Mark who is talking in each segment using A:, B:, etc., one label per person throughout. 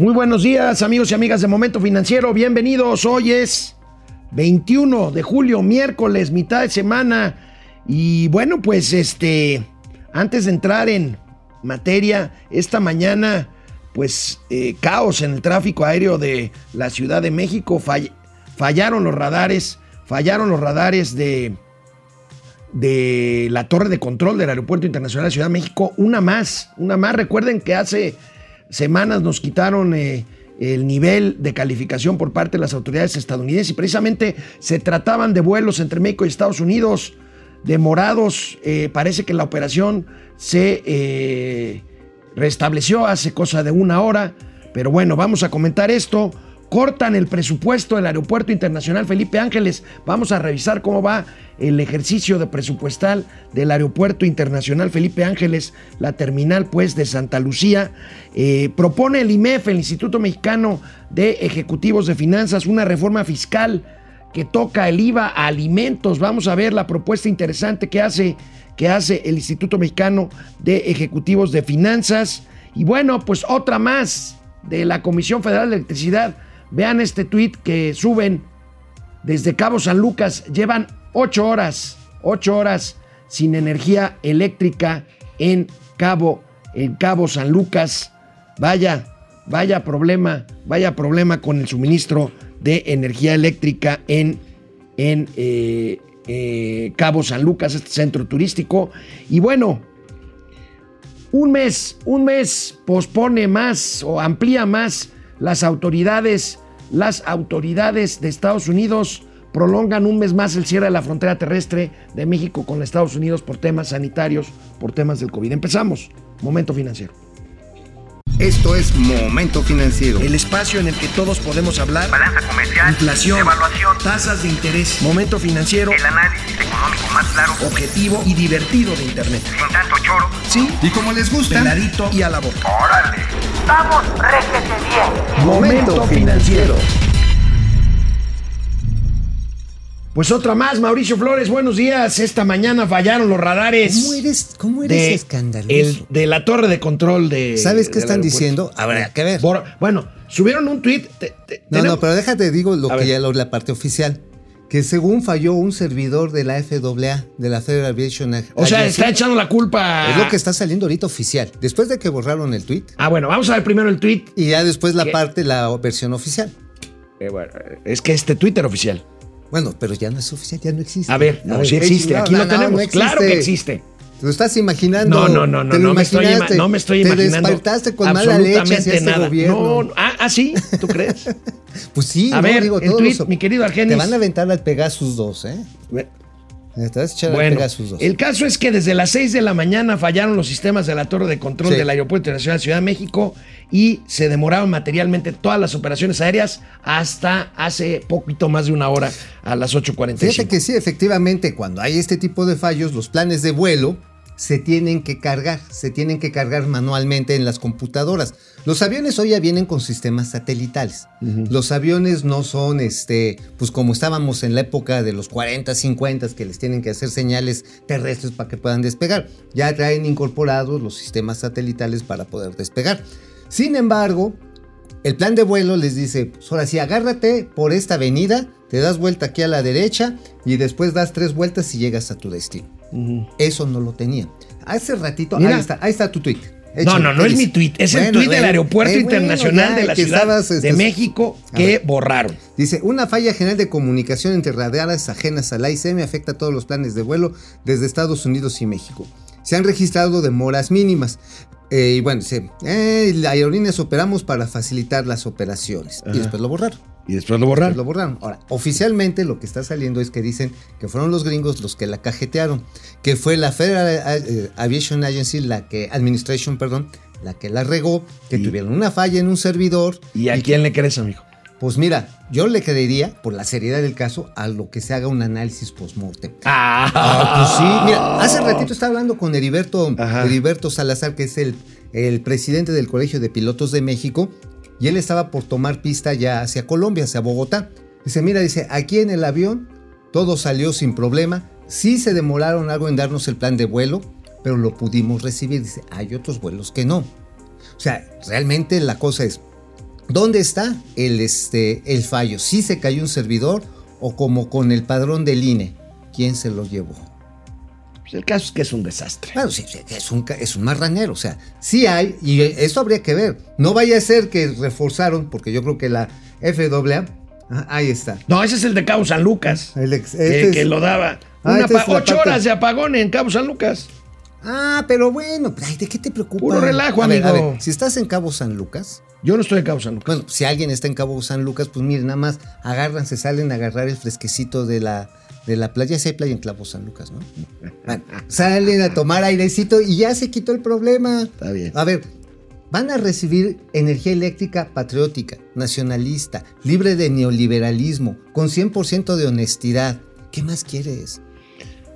A: Muy buenos días, amigos y amigas de Momento Financiero. Bienvenidos. Hoy es 21 de julio, miércoles, mitad de semana. Y bueno, pues este, antes de entrar en materia, esta mañana, pues eh, caos en el tráfico aéreo de la Ciudad de México. fallaron los radares, fallaron los radares de, de la torre de control del Aeropuerto Internacional de Ciudad de México. Una más, una más. Recuerden que hace semanas nos quitaron eh, el nivel de calificación por parte de las autoridades estadounidenses. Y precisamente se trataban de vuelos entre México y Estados Unidos demorados. Eh, parece que la operación se eh, restableció hace cosa de una hora, pero bueno, vamos a comentar esto cortan el presupuesto del Aeropuerto Internacional Felipe Ángeles. Vamos a revisar cómo va el ejercicio de presupuestal del Aeropuerto Internacional Felipe Ángeles, la terminal pues de Santa Lucía. Eh, propone el IMEF, el Instituto Mexicano de Ejecutivos de Finanzas, una reforma fiscal que toca el IVA a alimentos. Vamos a ver la propuesta interesante que hace, que hace el Instituto Mexicano de Ejecutivos de Finanzas. Y bueno, pues otra más de la Comisión Federal de Electricidad Vean este tweet que suben desde Cabo San Lucas. Llevan ocho horas, ocho horas sin energía eléctrica en Cabo, Cabo San Lucas. Vaya, vaya problema, vaya problema con el suministro de energía eléctrica en, en eh, eh, Cabo San Lucas, este centro turístico. Y bueno, un mes, un mes pospone más o amplía más las autoridades, las autoridades de Estados Unidos prolongan un mes más el cierre de la frontera terrestre de México con Estados Unidos por temas sanitarios, por temas del COVID. Empezamos. Momento financiero.
B: Esto es Momento Financiero.
A: El espacio en el que todos podemos hablar.
C: Balanza comercial.
A: Inflación.
C: Evaluación.
A: Tasas de interés. Momento Financiero.
C: El análisis económico más claro.
A: Objetivo y divertido de Internet.
C: Sin tanto choro.
A: Sí.
B: Y como les gusta.
A: Peladito y a la boca.
C: ¡Órale! ¡Vamos, réjete bien!
A: Momento Financiero. Pues otra más, Mauricio Flores, buenos días. Esta mañana fallaron los radares.
D: ¿Cómo eres, cómo eres
A: de,
D: escandaloso?
A: el- de la torre de control de.
D: ¿Sabes qué están diciendo? Habrá que ver.
A: Bueno, subieron un tweet. te- te-
D: No,
A: tenemos-
D: no, pero déjate, digo lo
A: A
D: que
A: ver.
D: ya lo- la parte oficial. Que según falló un servidor de la FAA, de la Federal Aviation Ag-
A: O sea,
D: Agency,
A: está echando la culpa.
D: Es lo que está saliendo ahorita oficial. Después de que borraron el tweet
A: Ah, bueno, vamos a ver primero el tweet.
D: y ya después la
A: ¿Qué?
D: parte, la versión oficial.
A: Eh, bueno, es que este Twitter oficial.
D: Bueno, pero ya no es oficial, ya no existe.
A: A ver, no, sí existe.
D: no,
A: Aquí
D: no,
A: lo tenemos. claro que existe.
D: Te lo estás imaginando.
A: No, no, no, no,
D: Te
A: no me estoy, no me estoy
D: Te
A: imaginando.
D: despertaste con mala leche hacia este
A: nada.
D: gobierno.
A: No, ah, ah, sí, ¿tú crees?
D: Pues sí,
A: A
D: no,
A: ver,
D: digo,
A: el
D: todos
A: tweet,
D: los-
A: mi querido Argenis.
D: Te van a aventar al Pegasus 2, ¿eh? Te vas a echar al
A: Bueno,
D: Pegasus 2.
A: el caso es que desde las 6 de la mañana fallaron los sistemas de la torre de control
D: Sí.
A: del Aeropuerto Internacional de Ciudad de México y se demoraron materialmente todas las operaciones aéreas hasta hace poquito más de una hora a las 8.45.
D: Fíjate que sí, efectivamente, cuando hay este tipo de fallos, los planes de vuelo se tienen que cargar, se tienen que cargar manualmente en las computadoras. Los aviones hoy ya vienen con sistemas satelitales. Los aviones no son, este, pues como estábamos en la época de los 40, 50, que les tienen que hacer señales terrestres para que puedan despegar. Ya traen incorporados los sistemas satelitales para poder despegar. Sin embargo, el plan de vuelo les dice, pues ahora sí, agárrate por esta avenida, te das vuelta aquí a la derecha y después das tres vueltas y llegas a tu destino. Eso no lo tenía. Hace ratito,
A: Mira.
D: ahí está, ahí está tu tweet.
A: No, no, no es mi tweet, es el tweet del Aeropuerto Internacional de la Ciudad
D: este,
A: de México que borraron.
D: Dice, una falla general de comunicación entre radares ajenas a la ICM afecta a todos los planes de vuelo desde Estados Unidos y México. Se han registrado demoras mínimas. Eh, y bueno, dice, eh, la aerolíneas operamos para facilitar las operaciones. Y después lo borraron.
A: Y después lo borraron.
D: lo borraron. Ahora, oficialmente lo que está saliendo es que dicen que fueron los gringos los que la cajetearon, que fue la Federal eh, Aviation Agency, la que, Administration, perdón, la que la regó, que
A: Y-
D: tuvieron una falla en un servidor.
A: ¿Y a quién le crees, amigo?
D: Pues mira, yo le creería, por la seriedad del caso, a lo que se haga un análisis post-mortem.
A: Ah,
D: Ah, pues sí, mira, hace ratito estaba hablando con Heriberto. Heriberto Salazar, que es el, el presidente del Colegio de Pilotos de México, y él estaba por tomar pista ya hacia Colombia, hacia Bogotá. Dice, mira, dice, aquí en el avión todo salió sin problema, sí se demoraron algo en darnos el plan de vuelo, pero lo pudimos recibir. Dice, hay otros vuelos que no. O sea, realmente la cosa es, ¿Dónde está el, este, el fallo? ¿Sí se cayó un servidor o como con el padrón del INE? ¿Quién se lo llevó?
A: Pues el caso es que es un desastre.
D: Claro, sí, sí, es un, es un marranero, o sea, sí hay, y eso habría que ver. No vaya a ser que reforzaron, porque yo creo que la FAA, ah, ahí está.
A: No, ese es el de Cabo San Lucas.
D: El ex-
A: que,
D: este es-
A: que lo daba.
D: Ah,
A: Una
D: esta
A: pa-
D: es la
A: ocho
D: parte-
A: horas de apagón en Cabo San Lucas.
D: Ah, pero bueno, ay, ¿de qué te preocupa?
A: Puro relajo,
D: A ver, a
A: amigo.
D: ver, si estás en Cabo San Lucas,
A: Yo no estoy en Cabo San Lucas.
D: bueno, si alguien está en Cabo San Lucas, pues miren, nada más agarran, se salen a agarrar el fresquecito de la, de la playa. Si hay playa en Cabo San Lucas, ¿no? Bueno, salen a tomar airecito y ya se quitó el problema.
A: Está bien.
D: A ver, van a recibir energía eléctrica patriótica, nacionalista, libre de neoliberalismo, con 100% de honestidad. ¿Qué más quieres?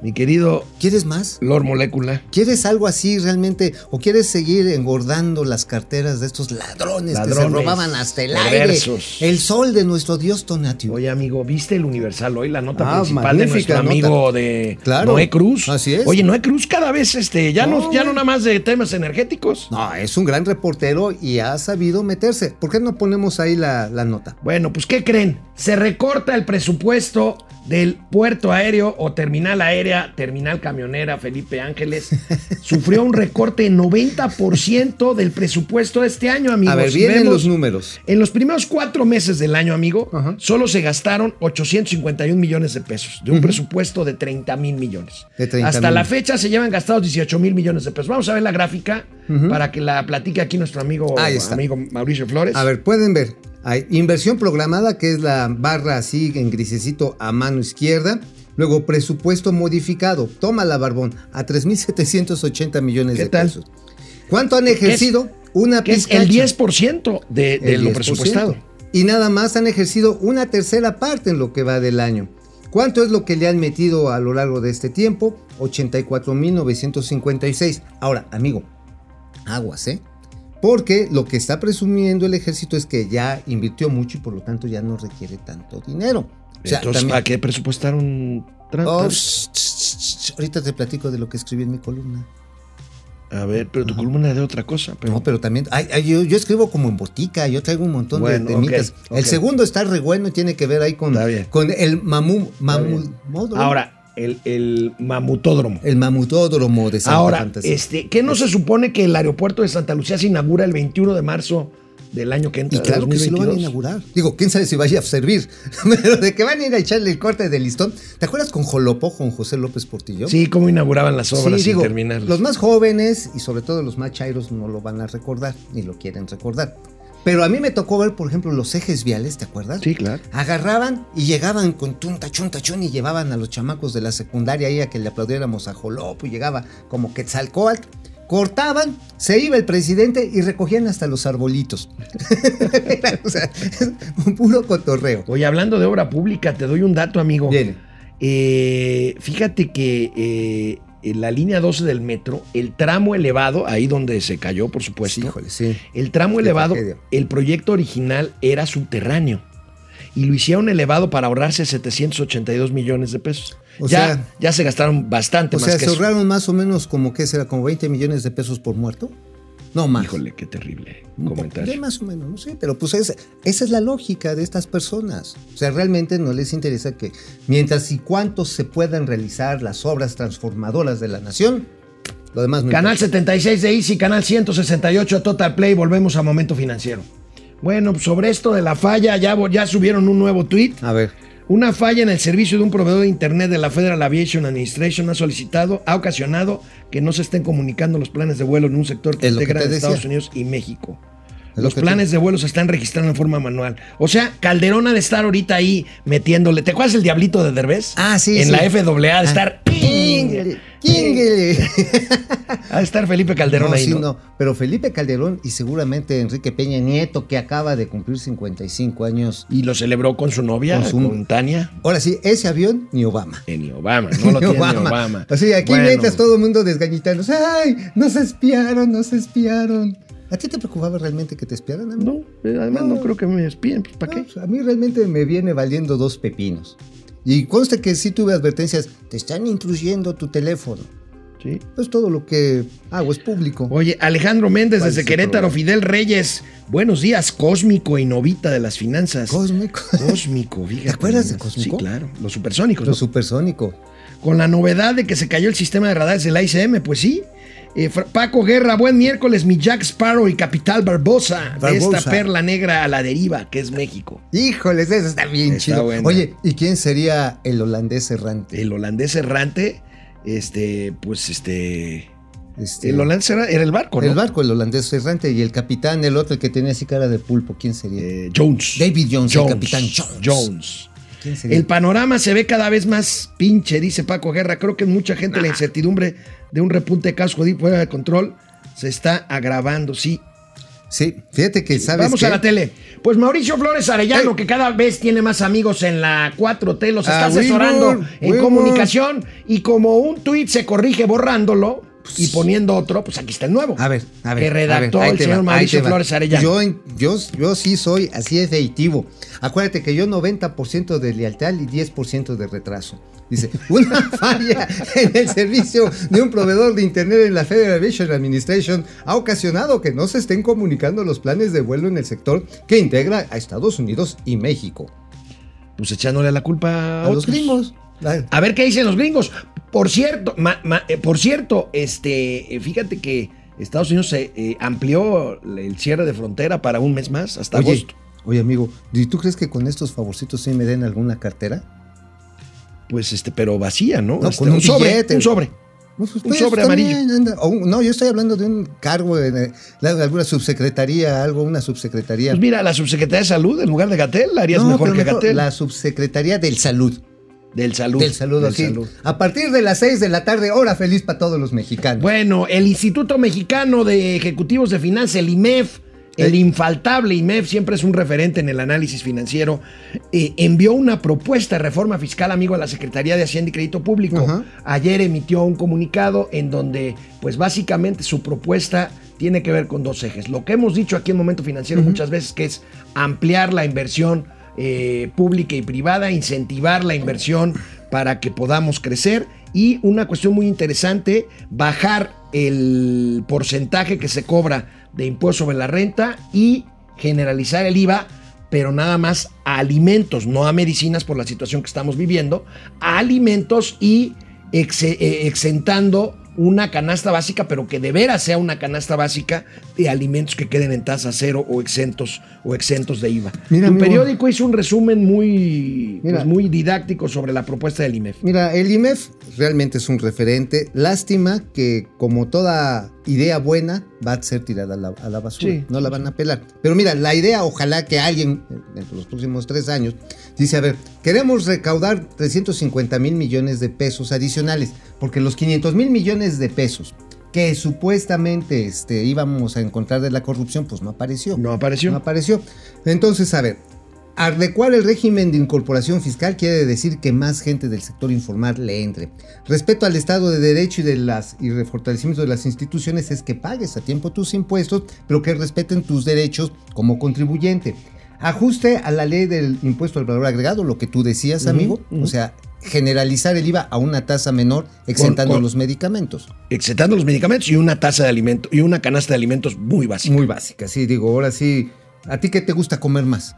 A: Mi querido
D: ¿Quieres más?
A: Lord Molécula.
D: ¿Quieres algo así realmente? ¿O quieres seguir engordando las carteras de estos ladrones, que se robaban hasta el
A: perversos.
D: aire? El sol de nuestro Dios Tonatiuh.
A: Oye, amigo, ¿viste el Universal hoy? La nota
D: Ah,
A: principal de nuestro amigo de
D: Claro.
A: Noé Cruz.
D: Así es.
A: Oye, Noé Cruz cada vez, este, ya no,
D: No,
A: ya no nada más de temas energéticos.
D: No, es un gran reportero y ha sabido meterse. ¿Por qué no ponemos ahí la, la nota?
A: Bueno, pues ¿qué creen? Se recorta el presupuesto del puerto aéreo o terminal aérea, terminal camionera Felipe Ángeles. Sufrió un recorte en 90% del presupuesto de este año, amigos.
D: a ver, vienen
A: vemos-
D: los números.
A: En los primeros cuatro meses del año, amigo, solo se gastaron 851 millones de pesos de un presupuesto de 30 mil millones.
D: De 30
A: Hasta
D: mil.
A: la fecha se llevan gastados 18 mil millones de pesos. Vamos a ver la gráfica para que la platique aquí nuestro amigo, amigo Mauricio Flores.
D: A ver, pueden ver. Hay inversión programada, que es la barra así en grisecito a mano izquierda. Luego, presupuesto modificado. Toma la barbón. A 3.780 millones
A: ¿Qué
D: de
A: tal?
D: pesos. ¿Cuánto han ejercido? Una
A: es
D: pizcacha.
A: el 10% de, de
D: El
A: lo
D: 10%.
A: presupuestado.
D: Y nada más han ejercido una tercera parte en lo que va del año. ¿Cuánto es lo que le han metido a lo largo de este tiempo? 84.956. Ahora, amigo, aguas, ¿eh? Porque lo que está presumiendo el ejército es que ya invirtió mucho y por lo tanto ya no requiere tanto dinero. O sea,
A: Entonces,
D: también-
A: ¿para qué presupuestaron?
D: Oh, ahorita te platico de lo que escribí en mi columna.
A: A ver, pero tu columna es de otra cosa. Pero...
D: No, pero también, ay, ay, yo, yo escribo como en botica, yo traigo un montón de-
A: Bueno,
D: de,
A: ok,
D: mitas.
A: ok.
D: El segundo está re bueno y tiene que ver ahí con, con el mamú, mamú.
A: Ahora, el, el mamutódromo.
D: el mamutódromo de Santa
A: Ahora,
D: Fantasía.
A: este, ¿qué no se supone que el aeropuerto de Santa Lucía se inaugura el 21 de marzo del año que entra?
D: Y claro que sí lo van a
A: 2022?
D: inaugurar. Digo, quién sabe si vaya a servir. Pero de que van a ir a echarle el corte de listón. ¿Te acuerdas con Jolopo, con José López Portillo?
A: Sí, cómo inauguraban las obras
D: Sí,
A: sin
D: digo,
A: terminarlas.
D: los más jóvenes y sobre todo los más chairos no lo van a recordar, ni lo quieren recordar. Pero a mí me tocó ver, por ejemplo, los ejes viales, ¿te acuerdas?
A: Sí, claro.
D: Agarraban y llegaban con tunta, chunta, chun y llevaban a los chamacos de la secundaria ahí a que le aplaudiéramos a Jolopo y llegaba como Quetzalcóatl. Cortaban, se iba el presidente y recogían hasta los arbolitos. Era, o sea, un puro cotorreo.
A: Oye, hablando de obra pública, te doy un dato, amigo.
D: Viene.
A: Eh, fíjate que eh, en la línea 12 del metro, el tramo elevado, ahí donde se cayó, por supuesto,
D: Híjole, sí.
A: el tramo
D: Qué
A: elevado,
D: tragedia.
A: el proyecto original era subterráneo. Y lo hicieron elevado para ahorrarse 782 millones de pesos.
D: O
A: ya,
D: sea-
A: ya se gastaron bastante
D: O
A: más
D: sea,
A: que
D: se
A: eso.
D: ahorraron más o menos como que será, como 20 millones de pesos por muerto. No más.
A: Híjole, qué terrible comentario.
D: más o menos, no sé, pero pues es- esa es la lógica de estas personas. O sea, realmente no les interesa que mientras y cuánto se puedan realizar las obras transformadoras de la nación, lo demás no
A: Canal
D: importa.
A: 76 de Easy, canal 168 Total Play, volvemos a Momento Financiero. Bueno, sobre esto de la falla, ya, ya subieron un nuevo tweet.
D: A ver,
A: Una falla en el servicio de un proveedor de Internet de la Federal Aviation Administration ha solicitado, ha ocasionado que no se estén comunicando los planes de vuelo en un sector que
D: Es
A: integra. Estados Unidos y México. Los planes de vuelo se están registrando en forma manual. O sea, Calderón ha de estar ahorita ahí metiéndole. ¿Te acuerdas el diablito de Derbez?
D: Ah, sí,
A: En
D: sí.
A: la FAA de
D: Ah.
A: estar.
D: ¡Quínguele!
A: Ha de estar Felipe Calderón
D: No,
A: ahí,
D: sí,
A: ¿no?
D: no. Pero Felipe Calderón y seguramente Enrique Peña Nieto, que acaba de cumplir 55 años.
A: Y lo celebró con su novia,
D: Con
A: con,
D: su-
A: Tania.
D: Ahora sí, ese avión ni Obama.
A: Eh, Ni Obama, no lo tiene ni Obama.
D: O sea, aquí
A: Bueno,
D: mientras todo el mundo desgañitando. ¡Ay! Nos espiaron, nos espiaron. ¿A ti te preocupaba realmente que te espiaran? A mí?
A: No, eh, además no,
D: No.
A: creo que me espíen. Pues, ¿Para
D: No,
A: qué?
D: pues, a mí realmente me viene valiendo dos pepinos. Y consta que sí tuve advertencias. Te están incluyendo tu teléfono.
A: Sí.
D: Pues todo lo que hago es público.
A: Oye, Alejandro Méndez
D: ¿Cuál
A: desde Querétaro,
D: problema?
A: Fidel Reyes, Buenos días, Cósmico y Novita de las finanzas.
D: Cósmico.
A: Cósmico, fíjate.
D: ¿Te acuerdas de. Cósmico?
A: Sí, claro. Los supersónicos.
D: Lo
A: ¿no?
D: supersónico.
A: Con la novedad de que se cayó el sistema de radares del ICM, pues sí. Eh, Paco Guerra, buen miércoles, mi Jack Sparrow y Capital Barbosa, de esta perla negra a la deriva, que es México.
D: Híjoles, eso está bien
A: Está
D: chido.
A: buena.
D: Oye, ¿y quién sería el holandés errante?
A: El holandés errante, este, pues este.
D: Este,
A: El holandés era, era el barco, ¿no?
D: El barco, el holandés errante, y el capitán, el otro, el que tenía así cara de pulpo, ¿quién sería?
A: Eh, Jones.
D: David Jones, el capitán Jones.
A: Jones.
D: ¿Quién sería?
A: El panorama se ve cada vez más pinche, dice Paco Guerra. Creo que mucha gente la incertidumbre de un repunte de casos judíos fuera de control se está agravando, sí.
D: Sí, fíjate que sabes
A: Vamos
D: qué?
A: a la tele. Pues Mauricio Flores Arellano, que cada vez tiene más amigos en la 4T, los está
D: Ah,
A: asesorando
D: Wilbur,
A: en
D: Wilbur.
A: comunicación y como un tuit se corrige borrándolo y poniendo otro, pues aquí está el nuevo.
D: A ver, a ver.
A: Que redactó
D: ver,
A: el señor
D: va,
A: Mauricio. Flores Arellano.
D: Yo, yo, yo sí soy así efectivo. Acuérdate que yo 90% de lealtad y 10% de retraso. Dice, una falla en el servicio de un proveedor de Internet en la Federal Aviation Administration ha ocasionado que no se estén comunicando los planes de vuelo en el sector que integra a Estados Unidos y México.
A: Pues echándole la culpa a,
D: A los gringos.
A: A ver qué dicen los gringos. Por cierto, ma- ma- eh, por cierto, este, eh, fíjate que Estados Unidos se eh, amplió el cierre de frontera para un mes más, hasta
D: Oye,
A: agosto.
D: oye, amigo, ¿y tú crees que con estos favorcitos sí me den alguna cartera?
A: Pues este, pero vacía, ¿no?
D: No,
A: Este,
D: con un
A: sobre,
D: billete.
A: un sobre.
D: Pues,
A: Un
D: pues,
A: sobre
D: también
A: amarillo.
D: anda- o un- no, yo estoy hablando de un cargo la- alguna subsecretaría, algo, una subsecretaría.
A: Pues mira, la subsecretaría de salud en lugar de Gatel la harías
D: No,
A: mejor que Gatel.
D: La subsecretaría del salud.
A: Del salud.
D: Del salud,
A: del
D: aquí.
A: salud.
D: A partir de las 6 de la tarde, hora feliz para todos los mexicanos.
A: Bueno, el Instituto Mexicano de Ejecutivos de Finanzas, el IMEF, el
D: Eh.
A: infaltable IMEF, siempre es un referente en el análisis financiero, eh, envió una propuesta de reforma fiscal, amigo, a la Secretaría de Hacienda y Crédito Público. Ayer emitió un comunicado en donde, pues básicamente su propuesta tiene que ver con dos ejes. Lo que hemos dicho aquí en Momento Financiero muchas veces, que es ampliar la inversión eh, pública y privada, incentivar la inversión para que podamos crecer y una cuestión muy interesante, bajar el porcentaje que se cobra de impuesto sobre la renta y generalizar el IVA, pero nada más a alimentos, no a medicinas por la situación que estamos viviendo, a alimentos y eh, exentando una canasta básica, pero que de veras sea una canasta básica de alimentos que queden en tasa cero o exentos o exentos de IVA.
D: Mira,
A: tu
D: amigo.
A: periódico hizo un resumen muy,
D: Mira.
A: pues, muy didáctico sobre la propuesta del IMEF.
D: Mira, el IMEF realmente es un referente. Lástima que, como toda idea buena, va a ser tirada a la, a la basura.
A: Sí.
D: No la van a pelar. Pero mira, la idea, ojalá que alguien, de los próximos tres años, dice, a ver, queremos recaudar 350 mil millones de pesos adicionales, porque los 500 mil millones de pesos que supuestamente este, íbamos a encontrar de la corrupción, pues no apareció.
A: No apareció.
D: No apareció. Entonces, a ver, adecuar el régimen de incorporación fiscal quiere decir que más gente del sector informal le entre. Respeto al Estado de Derecho y de las y el fortalecimiento de las instituciones es que pagues a tiempo tus impuestos, pero que respeten tus derechos como contribuyente. Ajuste a la ley del impuesto al valor agregado, lo que tú decías, amigo. O sea, generalizar el IVA a una tasa menor, exentando
A: con-
D: los medicamentos.
A: Exentando los medicamentos y una tasa de alimento y una canasta de alimentos muy básica.
D: Muy básica, sí, digo, ahora sí. ¿A ti qué te gusta comer más?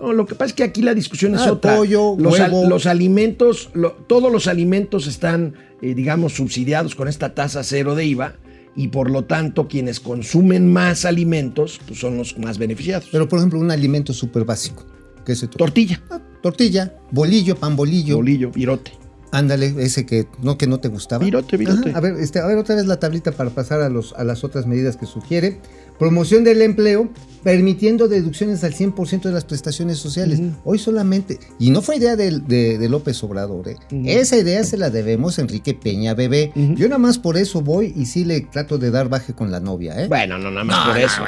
A: No, lo que pasa es que aquí la discusión es
D: Ah,
A: otra.
D: pollo,
A: los, al-
D: huevo.
A: los alimentos, lo- todos los alimentos están, eh, digamos, subsidiados con esta tasa cero de IVA y por lo tanto quienes consumen más alimentos pues, son los más beneficiados.
D: Pero, por ejemplo, un alimento súper básico. ¿Qué es esto?
A: Tortilla,
D: Ah, Tortilla, bolillo, pan bolillo.
A: bolillo, virote.
D: Ándale, ese que no, que no te gustaba.
A: Virote, virote.
D: Ajá, A ver, este, a ver, otra vez la tablita para pasar a, los, a las otras medidas que sugiere. Promoción del empleo, permitiendo deducciones al 100% de las prestaciones sociales. Hoy solamente, y no fue idea de, de- de López Obrador, ¿eh? esa idea se la debemos a Enrique Peña Bebé. Yo nada más por eso voy y sí le trato de dar baje con la novia. ¿eh?
A: Bueno, no nada más por eso.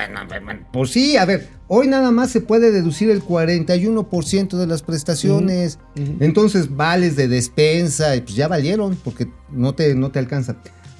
D: Pues sí, a ver, hoy nada más se puede deducir el 41% de las prestaciones. Entonces, vales de despensa, pues ya valieron, porque no te, no te alcanza.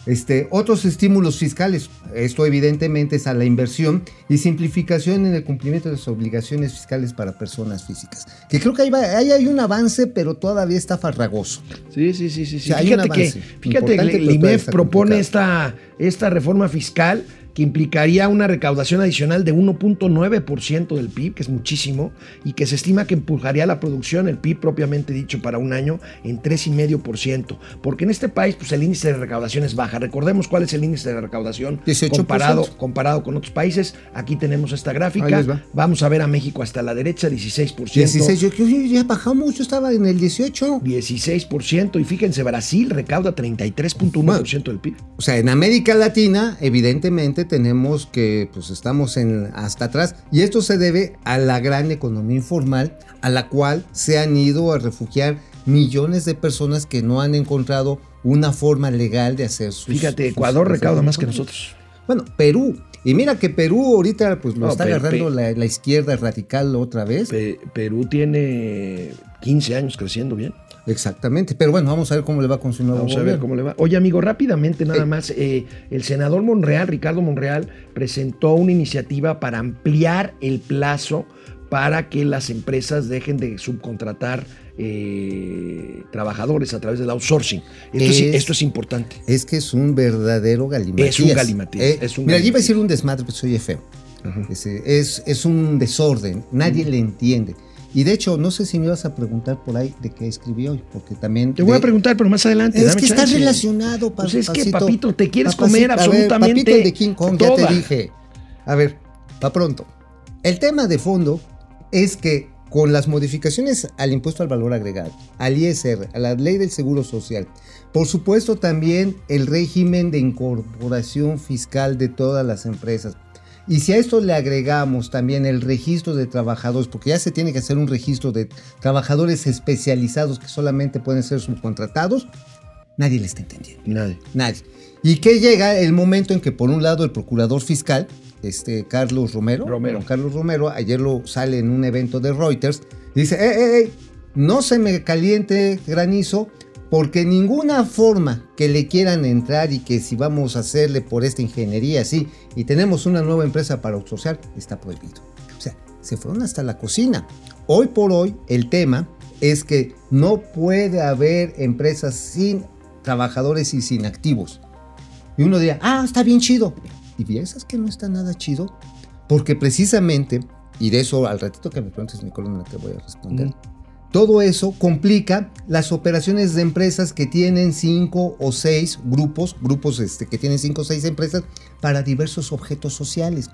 D: Este, otros estímulos fiscales, esto evidentemente es a la inversión y simplificación en el cumplimiento de las obligaciones fiscales para personas físicas. Que creo que ahí, va- ahí hay un avance, pero todavía está farragoso.
A: Sí, sí, sí, sí.
D: O sea,
A: Fíjate que, fíjate, el IMEF
D: está
A: propone
D: complicado.
A: esta, esta reforma fiscal que implicaría una recaudación adicional de 1.9% del PIB, que es muchísimo, y que se estima que empujaría la producción, el PIB propiamente dicho, para un año en 3,5%. Porque en este país, pues el índice de recaudación es baja. Recordemos cuál es el índice de recaudación
D: 18%.
A: comparado, comparado con otros países. Aquí tenemos esta gráfica.
D: va.
A: Vamos a ver a México hasta la derecha, 16%.
D: 16, yo, yo- ya bajamos, yo estaba en el 18.
A: 16%. Y fíjense, Brasil recauda 33.1% del PIB.
D: O sea, en América Latina, evidentemente tenemos que, pues estamos en, hasta atrás. Y esto se debe a la gran economía informal, a la cual se han ido a refugiar millones de personas que no han encontrado una forma legal de hacer sus.
A: Fíjate, Ecuador
D: sus-
A: recauda más que nosotros.
D: Bueno, Perú. Y mira que Perú ahorita pues lo
A: No,
D: está agarrando la, la izquierda radical otra vez.
A: Pe- Perú tiene 15 años creciendo bien.
D: Exactamente. Pero bueno, vamos a ver cómo le va con su nuevo
A: Vamos a ver
D: gobierno.
A: cómo le va. Oye, amigo, rápidamente nada
D: Eh.
A: más. eh, el senador Monreal, Ricardo Monreal, presentó una iniciativa para ampliar el plazo para que las empresas dejen de subcontratar eh, trabajadores a través del outsourcing. Esto es,
D: Es-
A: esto es importante.
D: Es que es un verdadero galimatías.
A: Es un galimatías,
D: Eh,
A: es un
D: mira, yo iba a decir un desmadre, pero soy feo. Es, es, es un desorden, nadie le entiende. Y de hecho, no sé si me ibas a preguntar por ahí de qué escribí hoy, porque también...
A: Te voy a preguntar, pero más adelante.
D: Es
A: dame
D: que está relacionado, pa-
A: Pues es que, papito, te quieres
D: Papacito,
A: comer
D: a ver,
A: absolutamente
D: papito, el de King Kong, ya te dije. A ver, va pronto. El tema de fondo es que con las modificaciones al impuesto al valor agregado, al ISR, a la ley del seguro social, por supuesto también el régimen de incorporación fiscal de todas las empresas. Y si a esto le agregamos también el registro de trabajadores, porque ya se tiene que hacer un registro de trabajadores especializados que solamente pueden ser subcontratados, nadie le está entendiendo.
A: Nadie.
D: Nadie. Y que llega el momento en que, por un lado, el procurador fiscal, este Carlos Romero,
A: Romero.
D: Carlos Romero, ayer lo sale en un evento de Reuters, dice: ¡Eh, eh, eh! No se me caliente granizo, porque ninguna forma que le quieran entrar y que si vamos a hacerle por esta ingeniería así y tenemos una nueva empresa para outsourciar, está prohibido. O sea, se fueron hasta la cocina. Hoy por hoy, el tema es que no puede haber empresas sin trabajadores y sin activos. Y uno diría, ah, está bien chido. Y piensas que no está nada chido, porque precisamente, y de eso al ratito que me preguntes mi columna te voy a responder,
A: Ujú.
D: Todo eso complica las operaciones de empresas que tienen cinco o seis grupos, grupos este, que tienen cinco o seis empresas para diversos objetos sociales.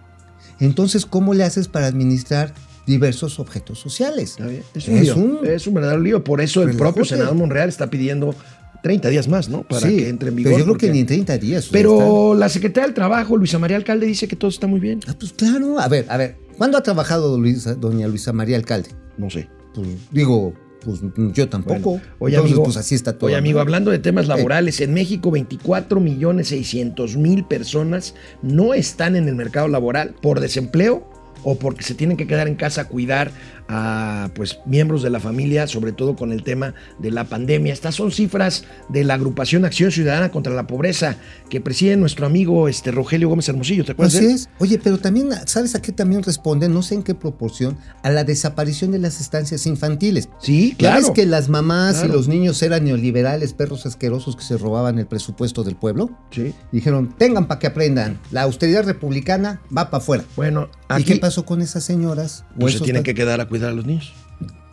D: Entonces, ¿cómo le haces para administrar diversos objetos sociales?
A: Está bien. Es un,
D: Es
A: lío.
D: un-
A: Es un verdadero lío. Por eso el propio senador Monreal está pidiendo 30 días más, ¿no? Para
D: Sí,
A: que entre en vigor.
D: Pero yo creo
A: porque-
D: que ni en 30 días.
A: Pero la secretaria del Trabajo, Luisa María Alcalde, dice que todo está muy bien.
D: Ah, pues claro. A ver, a ver. ¿Cuándo ha trabajado Luisa- doña Luisa María Alcalde?
A: No sé.
D: Pues digo, pues yo tampoco.
A: Bueno, oye,
D: Entonces,
A: amigo,
D: pues así está todo.
A: Oye, amigo, hablando de temas laborales, en México 24 millones 600 mil personas no están en el mercado laboral por desempleo o porque se tienen que quedar en casa a cuidar a pues miembros de la familia, sobre todo con el tema de la pandemia. Estas son cifras de la agrupación Acción Ciudadana contra la Pobreza que preside nuestro amigo este Rogelio Gómez Hermosillo, ¿te acuerdas?
D: Así
A: de él?
D: es. Oye, pero también, ¿sabes a qué también responde? No sé en qué proporción, a la desaparición de las estancias infantiles.
A: Sí, claro.
D: ves que las mamás
A: Claro.
D: y los niños eran neoliberales, perros asquerosos que se robaban el presupuesto del pueblo.
A: Sí.
D: Dijeron, tengan para que aprendan. La austeridad republicana va para afuera.
A: Bueno,
D: ¿Y qué pasó con esas señoras?
A: Pues, se tienen que quedar a cuidar a los niños.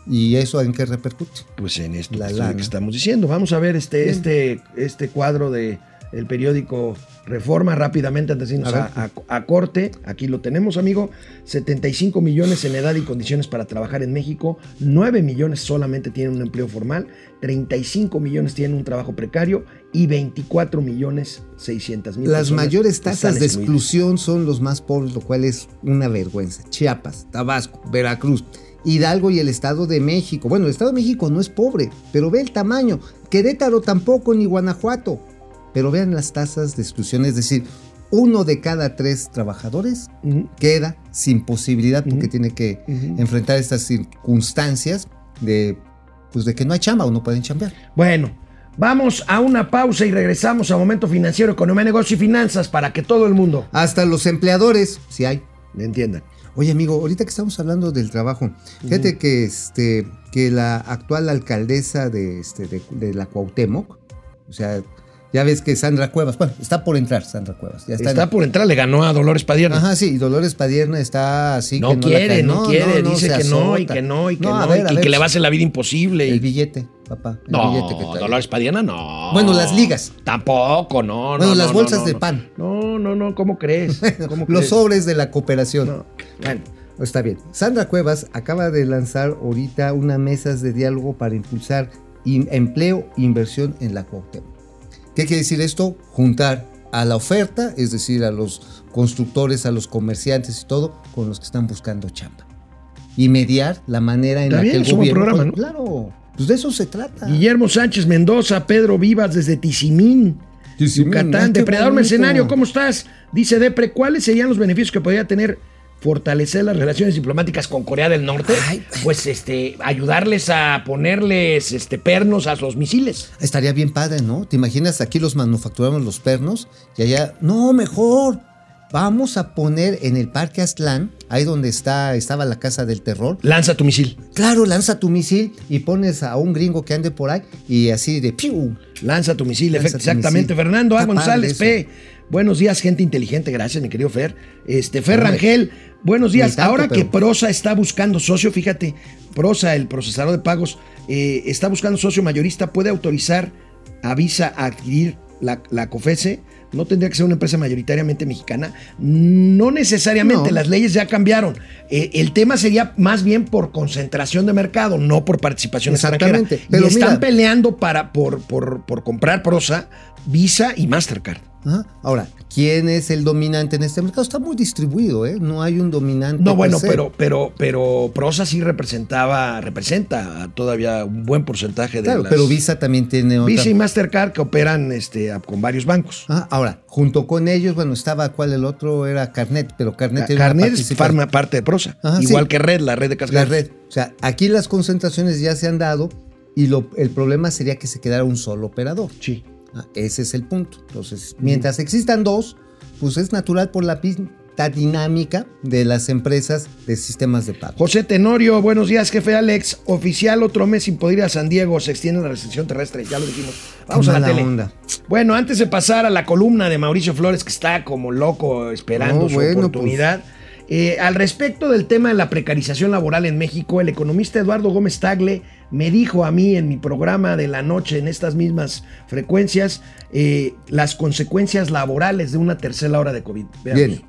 D: ¿Y eso en qué repercute?
A: Pues en esto
D: La
A: que, estamos diciendo. Vamos a ver este,
D: Bien.
A: este, este cuadro de el periódico Reforma rápidamente antes de irnos
D: A
A: a, a- a corte. Aquí lo tenemos, amigo. 75 millones en edad y condiciones para trabajar en México. 9 millones solamente tienen un empleo formal. 35 millones tienen un trabajo precario. Y 24 millones 600 mil
D: Las mayores tasas de exclusión son los más pobres, lo cual es una vergüenza. Chiapas, Tabasco, Veracruz, Hidalgo y el Estado de México. Bueno, el Estado de México no es pobre, pero ve el tamaño. Querétaro tampoco, ni Guanajuato. Pero vean las tasas de exclusión, es decir, uno de cada tres trabajadores queda sin posibilidad porque tiene que enfrentar estas circunstancias de, pues de que no hay chamba o no pueden chambear.
A: Bueno, vamos a una pausa y regresamos a Momento Financiero, Economía, Negocio y Finanzas para que todo el mundo
D: Hasta los empleadores, si hay.
A: le entienda.
D: Oye, amigo, ahorita que estamos hablando del trabajo, fíjate que, este, que la actual alcaldesa de, este, de, de la Cuauhtémoc, o sea, Ya ves que Sandra Cuevas, bueno, está por entrar Sandra Cuevas. Ya está,
A: Está,
D: en-
A: por entrar, le ganó a Dolores Padierna.
D: Ajá, sí, y Dolores Padierna está así
A: no,
D: que la
A: quiere, no, quiere, dice que no, y que no, y que no, y que- y
D: ver,
A: que le va a hacer la vida imposible.
D: El billete, papá. El
A: no,
D: billete que trae.
A: Dolores Padierna no.
D: Bueno, las ligas.
A: Tampoco, no, no.
D: Bueno,
A: no,
D: las
A: no,
D: bolsas
A: no,
D: de
A: no.
D: pan.
A: No, no, no, ¿cómo crees? ¿Cómo
D: Los
A: crees?
D: sobres de la cooperación.
A: No.
D: Bueno, está bien. Sandra Cuevas acaba de lanzar ahorita unas mesas de diálogo para impulsar empleo e inversión en la Cuauhtémoc. ¿Qué quiere decir esto? Juntar a la oferta, es decir, a los constructores, a los comerciantes y todo, con los que están buscando chamba. Y mediar la manera en la que el gobierno...
A: programa,
D: pues, Claro, pues de eso se trata.
A: Guillermo Sánchez Mendoza, Pedro Vivas desde Tizimín,
D: Tizimín,
A: Yucatán. Depredador. Mercenario, ¿cómo estás? Dice Depre, ¿cuáles serían los beneficios que podría tener fortalecer las relaciones diplomáticas con Corea del Norte?
D: Ay.
A: pues este, ayudarles a ponerles este, pernos a los misiles.
D: Estaría bien padre, ¿no? ¿Te imaginas aquí los manufacturamos los pernos y allá, no, mejor. Vamos a poner en el Parque Aztlán, ahí donde está, estaba la casa del terror.
A: Lanza tu misil.
D: Claro, lanza tu misil y pones a un gringo que ande por ahí y así de piu.
A: Lanza tu misil,
D: Lanza tu
A: exactamente.
D: misil.
A: Fernando A.
D: Está
A: González P. Buenos días, gente inteligente. Gracias, mi querido Fer. Este, Fer. Rangel, buenos días.
D: tanto,
A: Ahora que Prosa está buscando socio, fíjate, Prosa, el procesador de pagos, eh, está buscando socio mayorista, puede autorizar a Visa a adquirir la, la COFESE. No tendría que ser una empresa mayoritariamente mexicana. No necesariamente,
D: No.
A: las leyes ya cambiaron. Eh, el tema sería más bien por concentración de mercado, no por participación extranjera.
D: Exactamente, pero
A: y están
D: mira-
A: peleando para, por, por, por comprar Prosa, Visa y Mastercard.
D: Ajá. Ahora, ¿quién es el dominante en este mercado? Está muy distribuido, ¿eh? No hay un dominante.
A: No, bueno, pero, pero, pero Prosa sí representaba, representa a todavía un buen porcentaje de
D: Claro,
A: las-
D: pero Visa también tiene otra.
A: Visa y Mastercard que operan este, con varios bancos.
D: Ah, ahora, junto con ellos, bueno, estaba cuál el otro era Carnet, pero Carnet una
A: Carnet es forma parte de Prosa,
D: Ajá,
A: igual
D: sí.
A: que Red, la red de
D: La
A: cascadas.
D: red. O sea, aquí las concentraciones ya se han dado y lo- el problema sería que se quedara un solo operador.
A: Sí.
D: Ese es el punto. Entonces, mientras existan dos, pues es natural por la pista dinámica de las empresas de sistemas de pago.
A: José Tenorio, buenos días, jefe Alex. Oficial, otro mes sin poder ir a San Diego, se extiende la restricción terrestre, ya lo dijimos. Vamos a la tele.
D: onda.
A: Bueno, antes de pasar a la columna de Mauricio Flores, que está como loco esperando
D: No,
A: su
D: bueno, pues.
A: oportunidad. eh, al respecto del tema de la precarización laboral en México, el economista Eduardo Gómez Tagle me dijo a mí en mi programa de la noche, en estas mismas frecuencias, eh, las consecuencias laborales de una tercera hora de COVID.
D: Bien.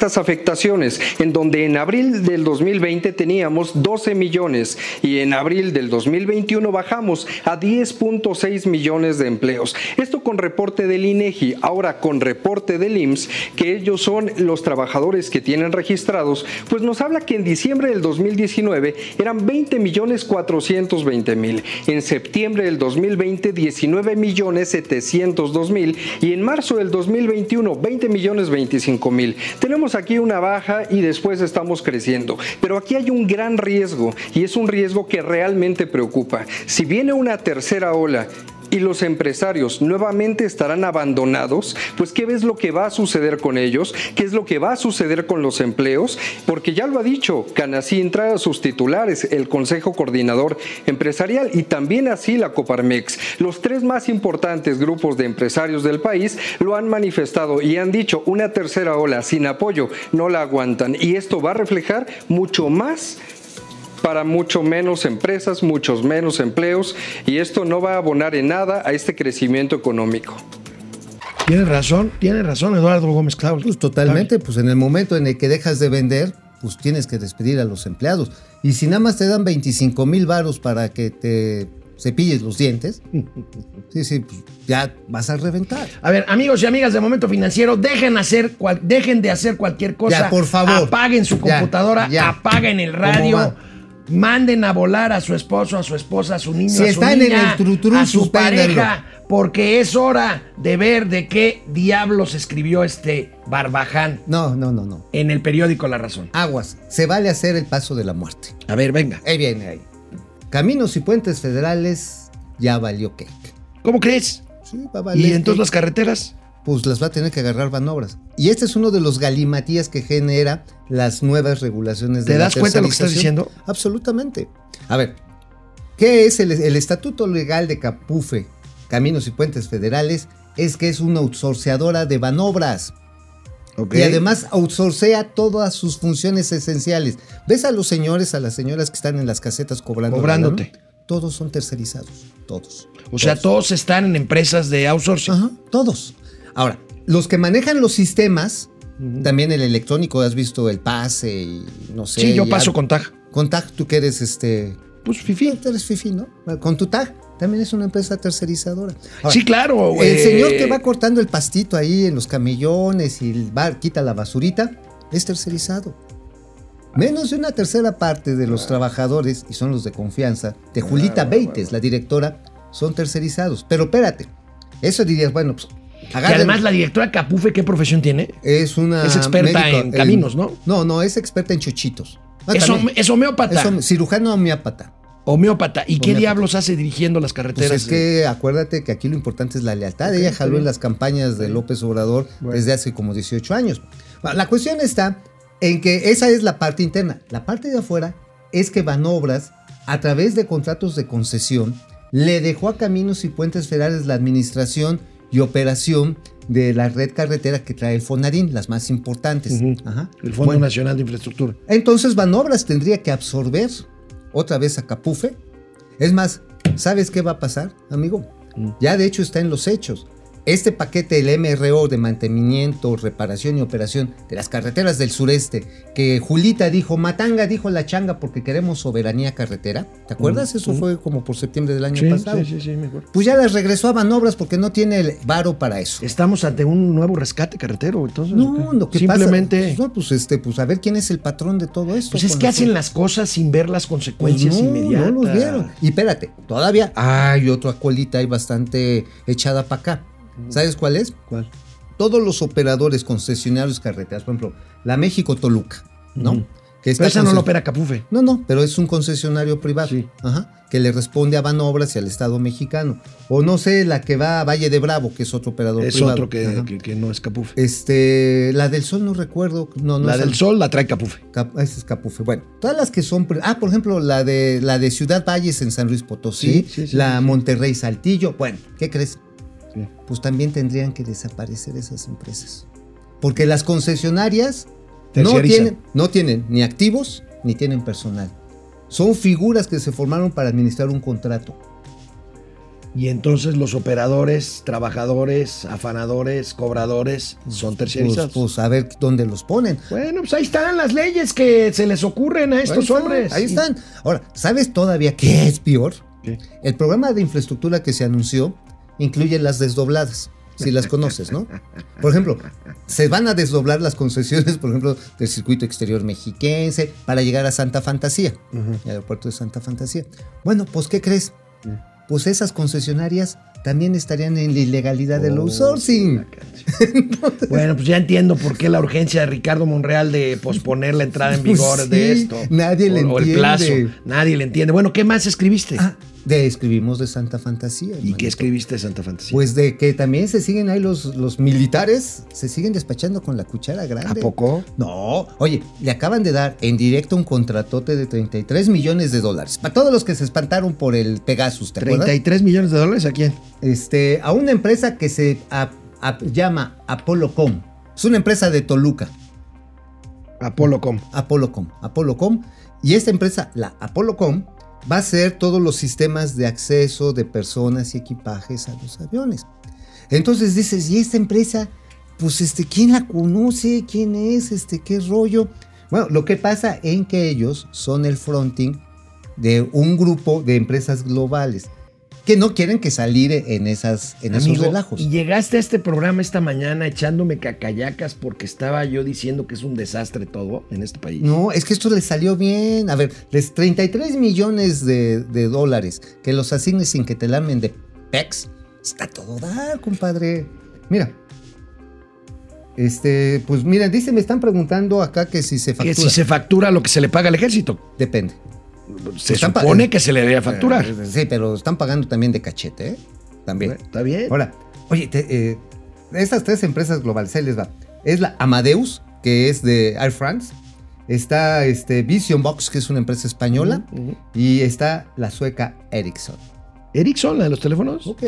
E: Estas afectaciones, en donde en abril del 2020 teníamos 12 millones y en abril del 2021 bajamos a 10.6 millones de empleos. Esto con reporte del INEGI, ahora con reporte del IMSS, que ellos son los trabajadores que tienen registrados, pues nos habla que en diciembre del 2019 eran 20 millones 420 mil, en septiembre del 2020 19 millones 702 mil y en marzo del 2021 20 millones 25 mil. Tenemos aquí una baja y después estamos creciendo, pero aquí hay un gran riesgo y es un riesgo que realmente preocupa. Si viene una tercera ola y los empresarios nuevamente estarán abandonados, pues ¿qué ves lo que va a suceder con ellos? ¿Qué es lo que va a suceder con los empleos? Porque ya lo ha dicho Canacintra, sus titulares, el Consejo Coordinador Empresarial y también así la Coparmex. Los tres más importantes grupos de empresarios del país lo han manifestado y han dicho una tercera ola sin apoyo no la aguantan y esto va a reflejar mucho más para mucho menos empresas, muchos menos empleos y esto no va a abonar en nada a este crecimiento económico.
A: Tiene razón, tiene razón Eduardo Gómez Claudio.
D: Pues totalmente, pues en el momento en el que dejas de vender, pues tienes que despedir a los empleados. Y si nada más te dan 25 mil varos para que te cepilles los dientes, sí, sí, pues ya vas a reventar.
A: A ver, amigos y amigas de Momento Financiero, dejen, hacer cual- dejen de hacer cualquier cosa.
D: Ya, por favor.
A: Apaguen su computadora,
D: ya.
A: apaguen el
D: ¿Cómo
A: radio. Manden a volar a su esposo, a su esposa, a su niño,
D: Si
A: a su
D: están en
A: niña,
D: el trutru,
A: a su pareja, porque es hora de ver de qué diablos escribió este barbaján
D: No, no, no, no.
A: en el periódico La Razón.
D: Aguas, se vale hacer el paso de la muerte.
A: A ver, venga.
D: Ahí viene ahí. Caminos y puentes federales ya valió cake.
A: ¿Cómo crees?
D: Sí, va a valer
A: ¿Y entonces
D: cake.
A: las carreteras?
D: Pues las va a tener que agarrar manobras. Y este es uno de los galimatías que genera las nuevas regulaciones de
A: ¿Te
D: la
A: das cuenta de lo que estás diciendo?
D: Absolutamente. A ver, ¿qué es el, el estatuto legal de Capufe? Caminos y Puentes Federales es que es una outsourceadora de Banobras.
A: Ok.
D: Y además outsourcea todas sus funciones esenciales. ¿Ves a los señores, a las señoras que están en las casetas cobrando? la
A: Cobrándote.
D: Todos son tercerizados. Todos.
A: O sea, todos están en empresas de outsourcing.
D: Ajá, todos. Ahora, los que manejan los sistemas, también el electrónico, has visto el pase y no sé.
A: Sí, yo paso con tag.
D: Con TAG, tú que eres este.
A: Pues fifi.
D: Tú eres Fifi, ¿no? Con tu TAG, también es una empresa tercerizadora. Ahora,
A: Sí, claro.
D: El
A: eh,
D: señor que va cortando el pastito ahí en los camellones y va, quita la basurita, es tercerizado. Menos de una tercera parte de los trabajadores, y son los de confianza, de Julita Beites, la directora, son tercerizados. Pero espérate, eso dirías, bueno, pues
A: Que
D: agarren-
A: además la directora Capufe, ¿qué profesión tiene?
D: es una.
A: es experta en caminos, ¿no?
D: No, no, es experta en chochitos. Ah,
A: Es, hom- es homeópata.
D: Es hom- cirujano homeópata.
A: Homeópata. ¿Y qué diablos hace dirigiendo las
D: Pues
A: carreteras?
D: es que acuérdate que aquí lo importante es la lealtad. Ella jaló en las campañas de López Obrador desde hace como 18 años. La cuestión está en que esa es la parte interna. La parte de afuera es que Banobras, a través de contratos de concesión, le dejó a Caminos y Puentes Federales la administración y operación de la red carretera que trae el Fonarín, las más importantes.
A: Ujú.
D: Ajá.
A: El Fondo
D: Bueno,
A: Nacional de Infraestructura.
D: entonces Banobras tendría que absorber otra vez a Capufe. Es más, ¿sabes qué va a pasar, amigo?
A: Mm.
D: Ya de hecho está en los hechos. Este paquete del MRO de mantenimiento, reparación y operación de las carreteras del sureste, que Julita dijo, Matanga dijo la changa porque queremos soberanía carretera. ¿Te acuerdas? Eso fue como por septiembre del año
A: Mm, Sí,
D: pasado.
A: sí, sí, sí, mejor.
D: Pues ya las regresó a Banobras porque no tiene el varo para eso.
A: Estamos ante un nuevo rescate carretero, entonces.
D: No, lo que
A: Simplemente.
D: pasa. No, pues este, pues a ver quién es el patrón de todo esto.
A: Pues es que hacen las cosas sin ver las
D: Pues
A: consecuencias
D: no,
A: inmediatas.
D: No los vieron. Y espérate, todavía hay otra colita ahí bastante echada para acá. ¿Sabes cuál es?
A: ¿Cuál?
D: Todos los operadores concesionarios carreteras, por ejemplo, la México-Toluca, ¿no? Que
A: Pero esa no lo opera Capufe.
D: No, no, pero es un concesionario privado.
A: Sí.
D: Ajá. Que le responde a Banobras y al Estado mexicano. O no sé, la que va a Valle de Bravo, que es otro operador
A: Es
D: privado.
A: otro que,
D: Ajá.
A: que- que no es Capufe.
D: Este, la del Sol no recuerdo. No, no
A: la
D: es
A: del Sol la trae Capufe.
D: Cap- ese es Capufe. Bueno, todas las que son. Ah, por ejemplo, la de la de Ciudad Valles en San Luis Potosí,
A: Sí, sí, sí,
D: la. Monterrey Saltillo. Bueno, ¿qué crees?
A: Sí.
D: Pues también tendrían que desaparecer esas empresas. Porque las concesionarias no tienen, no tienen ni activos ni tienen personal. Son figuras que se formaron para administrar un contrato.
A: Y entonces los operadores, trabajadores, afanadores, cobradores son
D: Pues,
A: terciarizados.
D: pues a ver dónde los ponen.
A: bueno, pues ahí están las leyes que se les ocurren a estos
D: Ahí están,
A: hombres.
D: Ahí están. Ahora, ¿sabes todavía qué es peor?
A: ¿Qué?
D: El programa de infraestructura que se anunció incluye las desdobladas, si las conoces, ¿no? Por ejemplo, se van a desdoblar las concesiones, por ejemplo, del circuito exterior mexiquense para llegar a Santa Fantasía, el aeropuerto de Santa Fantasía. Bueno, pues ¿qué crees? Pues esas concesionarias también estarían en la ilegalidad del
A: Oh,
D: outsourcing.
A: la cancha. bueno, pues ya entiendo por qué la urgencia de Ricardo Monreal de posponer la entrada en vigor
D: Pues
A: de
D: sí,
A: esto.
D: nadie le
A: O- o el
D: entiende.
A: plazo. Nadie le entiende. Bueno, ¿qué más escribiste?
D: Ah, de escribimos de Santa Fantasía.
A: ¿Y qué escribiste de Santa Fantasía?
D: Pues de que también se siguen ahí los, los militares, se siguen despachando con la cuchara
A: ¿A
D: grande.
A: poco?
D: No, oye, le acaban de dar en directo un contratote de 33 millones de dólares. Para todos los que se espantaron por el Pegasus, ¿te acuerdas?
A: 33 millones de dólares a quién?
D: Este, a una empresa que se a- a- llama Apolocom. Es una empresa de Toluca.
A: Apollo.com.
D: Apolocom. Apolocom. Y esta empresa, la Apolocom, va a hacer todos los sistemas de acceso de personas y equipajes a los aviones. Entonces dices, ¿y esta empresa? Pues este, ¿quién la conoce? ¿Quién es? Este, ¿qué rollo? Bueno, lo que pasa en que ellos son el fronting de un grupo de empresas globales que no quieren que salir en esas en esos relajos.
A: y llegaste a este programa esta mañana echándome cacayacas porque estaba yo diciendo que es un desastre todo en este país.
D: No, es que esto les salió bien. A ver, les 33 millones de, de dólares que los asignes sin que te lamen de PEX. Está todo dar, compadre. Mira. Este, pues mira, dice, me están preguntando acá que si se factura.
A: Que si se factura lo que se le paga al ejército.
D: Depende.
A: Se
D: Están
A: supone que se le debe facturar.
D: Eh, Sí, pero están pagando también de cachete, ¿eh? También.
A: Está bien.
D: Ahora, oye, te- eh, estas tres empresas globales, se les va. Es la Amadeus, que es de Air France. Está este, Vision Box, que es una empresa española.
A: Ujú, ujú.
D: Y está la sueca Ericsson.
A: Ericsson, la de los teléfonos.
D: Ok.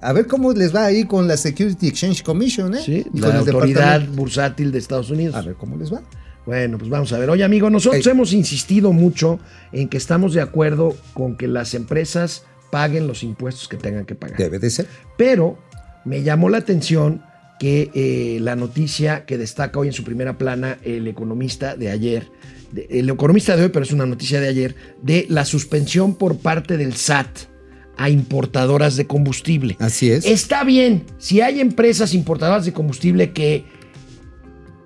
D: A ver cómo les va ahí con la Security Exchange Commission, ¿eh?
A: Sí,
D: Y
A: la
D: con el
A: autoridad bursátil de Estados Unidos.
D: A ver cómo les va.
A: Bueno, pues vamos a ver. Oye, amigo, nosotros
D: Ey.
A: hemos insistido mucho en que estamos de acuerdo con que las empresas paguen los impuestos que tengan que pagar.
D: Debe de ser.
A: Pero me llamó la atención que eh, la noticia que destaca hoy en su primera plana el economista de ayer, de- el economista de hoy, pero es una noticia de ayer, de la suspensión por parte del SAT a importadoras de combustible.
D: Así es.
A: Está bien, si hay empresas importadoras de combustible que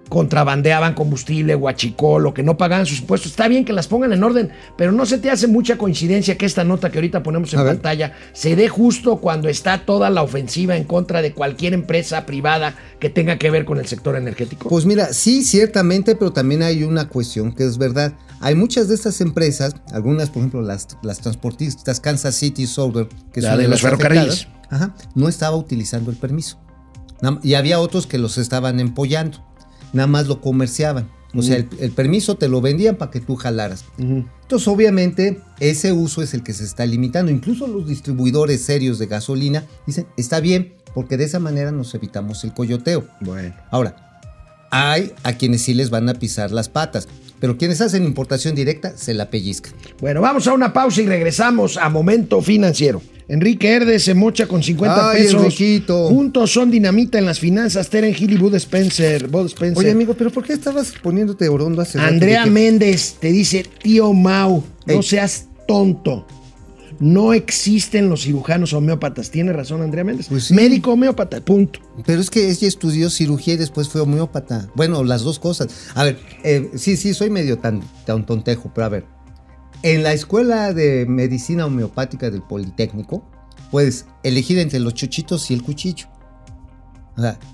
A: contrabandeaban combustible, guachicol o que no pagaban sus impuestos, está bien que las pongan en orden, pero no se te hace mucha coincidencia que esta nota que ahorita ponemos en
D: A ver.
A: pantalla se dé justo cuando está toda la ofensiva en contra de cualquier empresa privada que tenga que ver con el sector energético.
D: Pues mira, sí, ciertamente, pero también hay una cuestión que es verdad. Hay muchas de estas empresas, algunas, por ejemplo, las, las transportistas Kansas City Southern, que
A: La
D: son
A: de los
D: las
A: ferrocarriles.
D: no estaba utilizando el permiso. Y había otros que los estaban empollando, nada más lo comerciaban. O sea, el, el permiso te lo vendían para que tú jalaras. Entonces, obviamente, ese uso es el que se está limitando. Incluso los distribuidores serios de gasolina dicen, está bien, porque de esa manera nos evitamos el coyoteo.
A: Bueno.
D: Ahora, hay a quienes sí les van a pisar las patas, pero quienes hacen importación directa se la pellizcan.
A: Bueno, vamos a una pausa y regresamos a Momento Financiero. Enrique Herde se mocha con 50
D: Ay,
A: pesos.
D: Enriquito.
A: Juntos son dinamita en las finanzas. Teren Hill y Bud Spencer. Bud Spencer.
D: Oye, amigo, ¿pero por qué estabas poniéndote orondo hace
A: Andrea
D: que-
A: Méndez te dice, tío Mau, no seas tonto. No existen los cirujanos homeópatas. Tiene razón Andrea Méndez.
D: Pues sí.
A: Médico homeópata, punto.
D: Pero es que ella estudió cirugía y después fue homeópata. Bueno, las dos cosas. A ver, eh, sí, sí, soy medio tan, tan tontejo, pero a ver. En la escuela de medicina homeopática del Politécnico, puedes elegir entre los chuchitos y el cuchillo.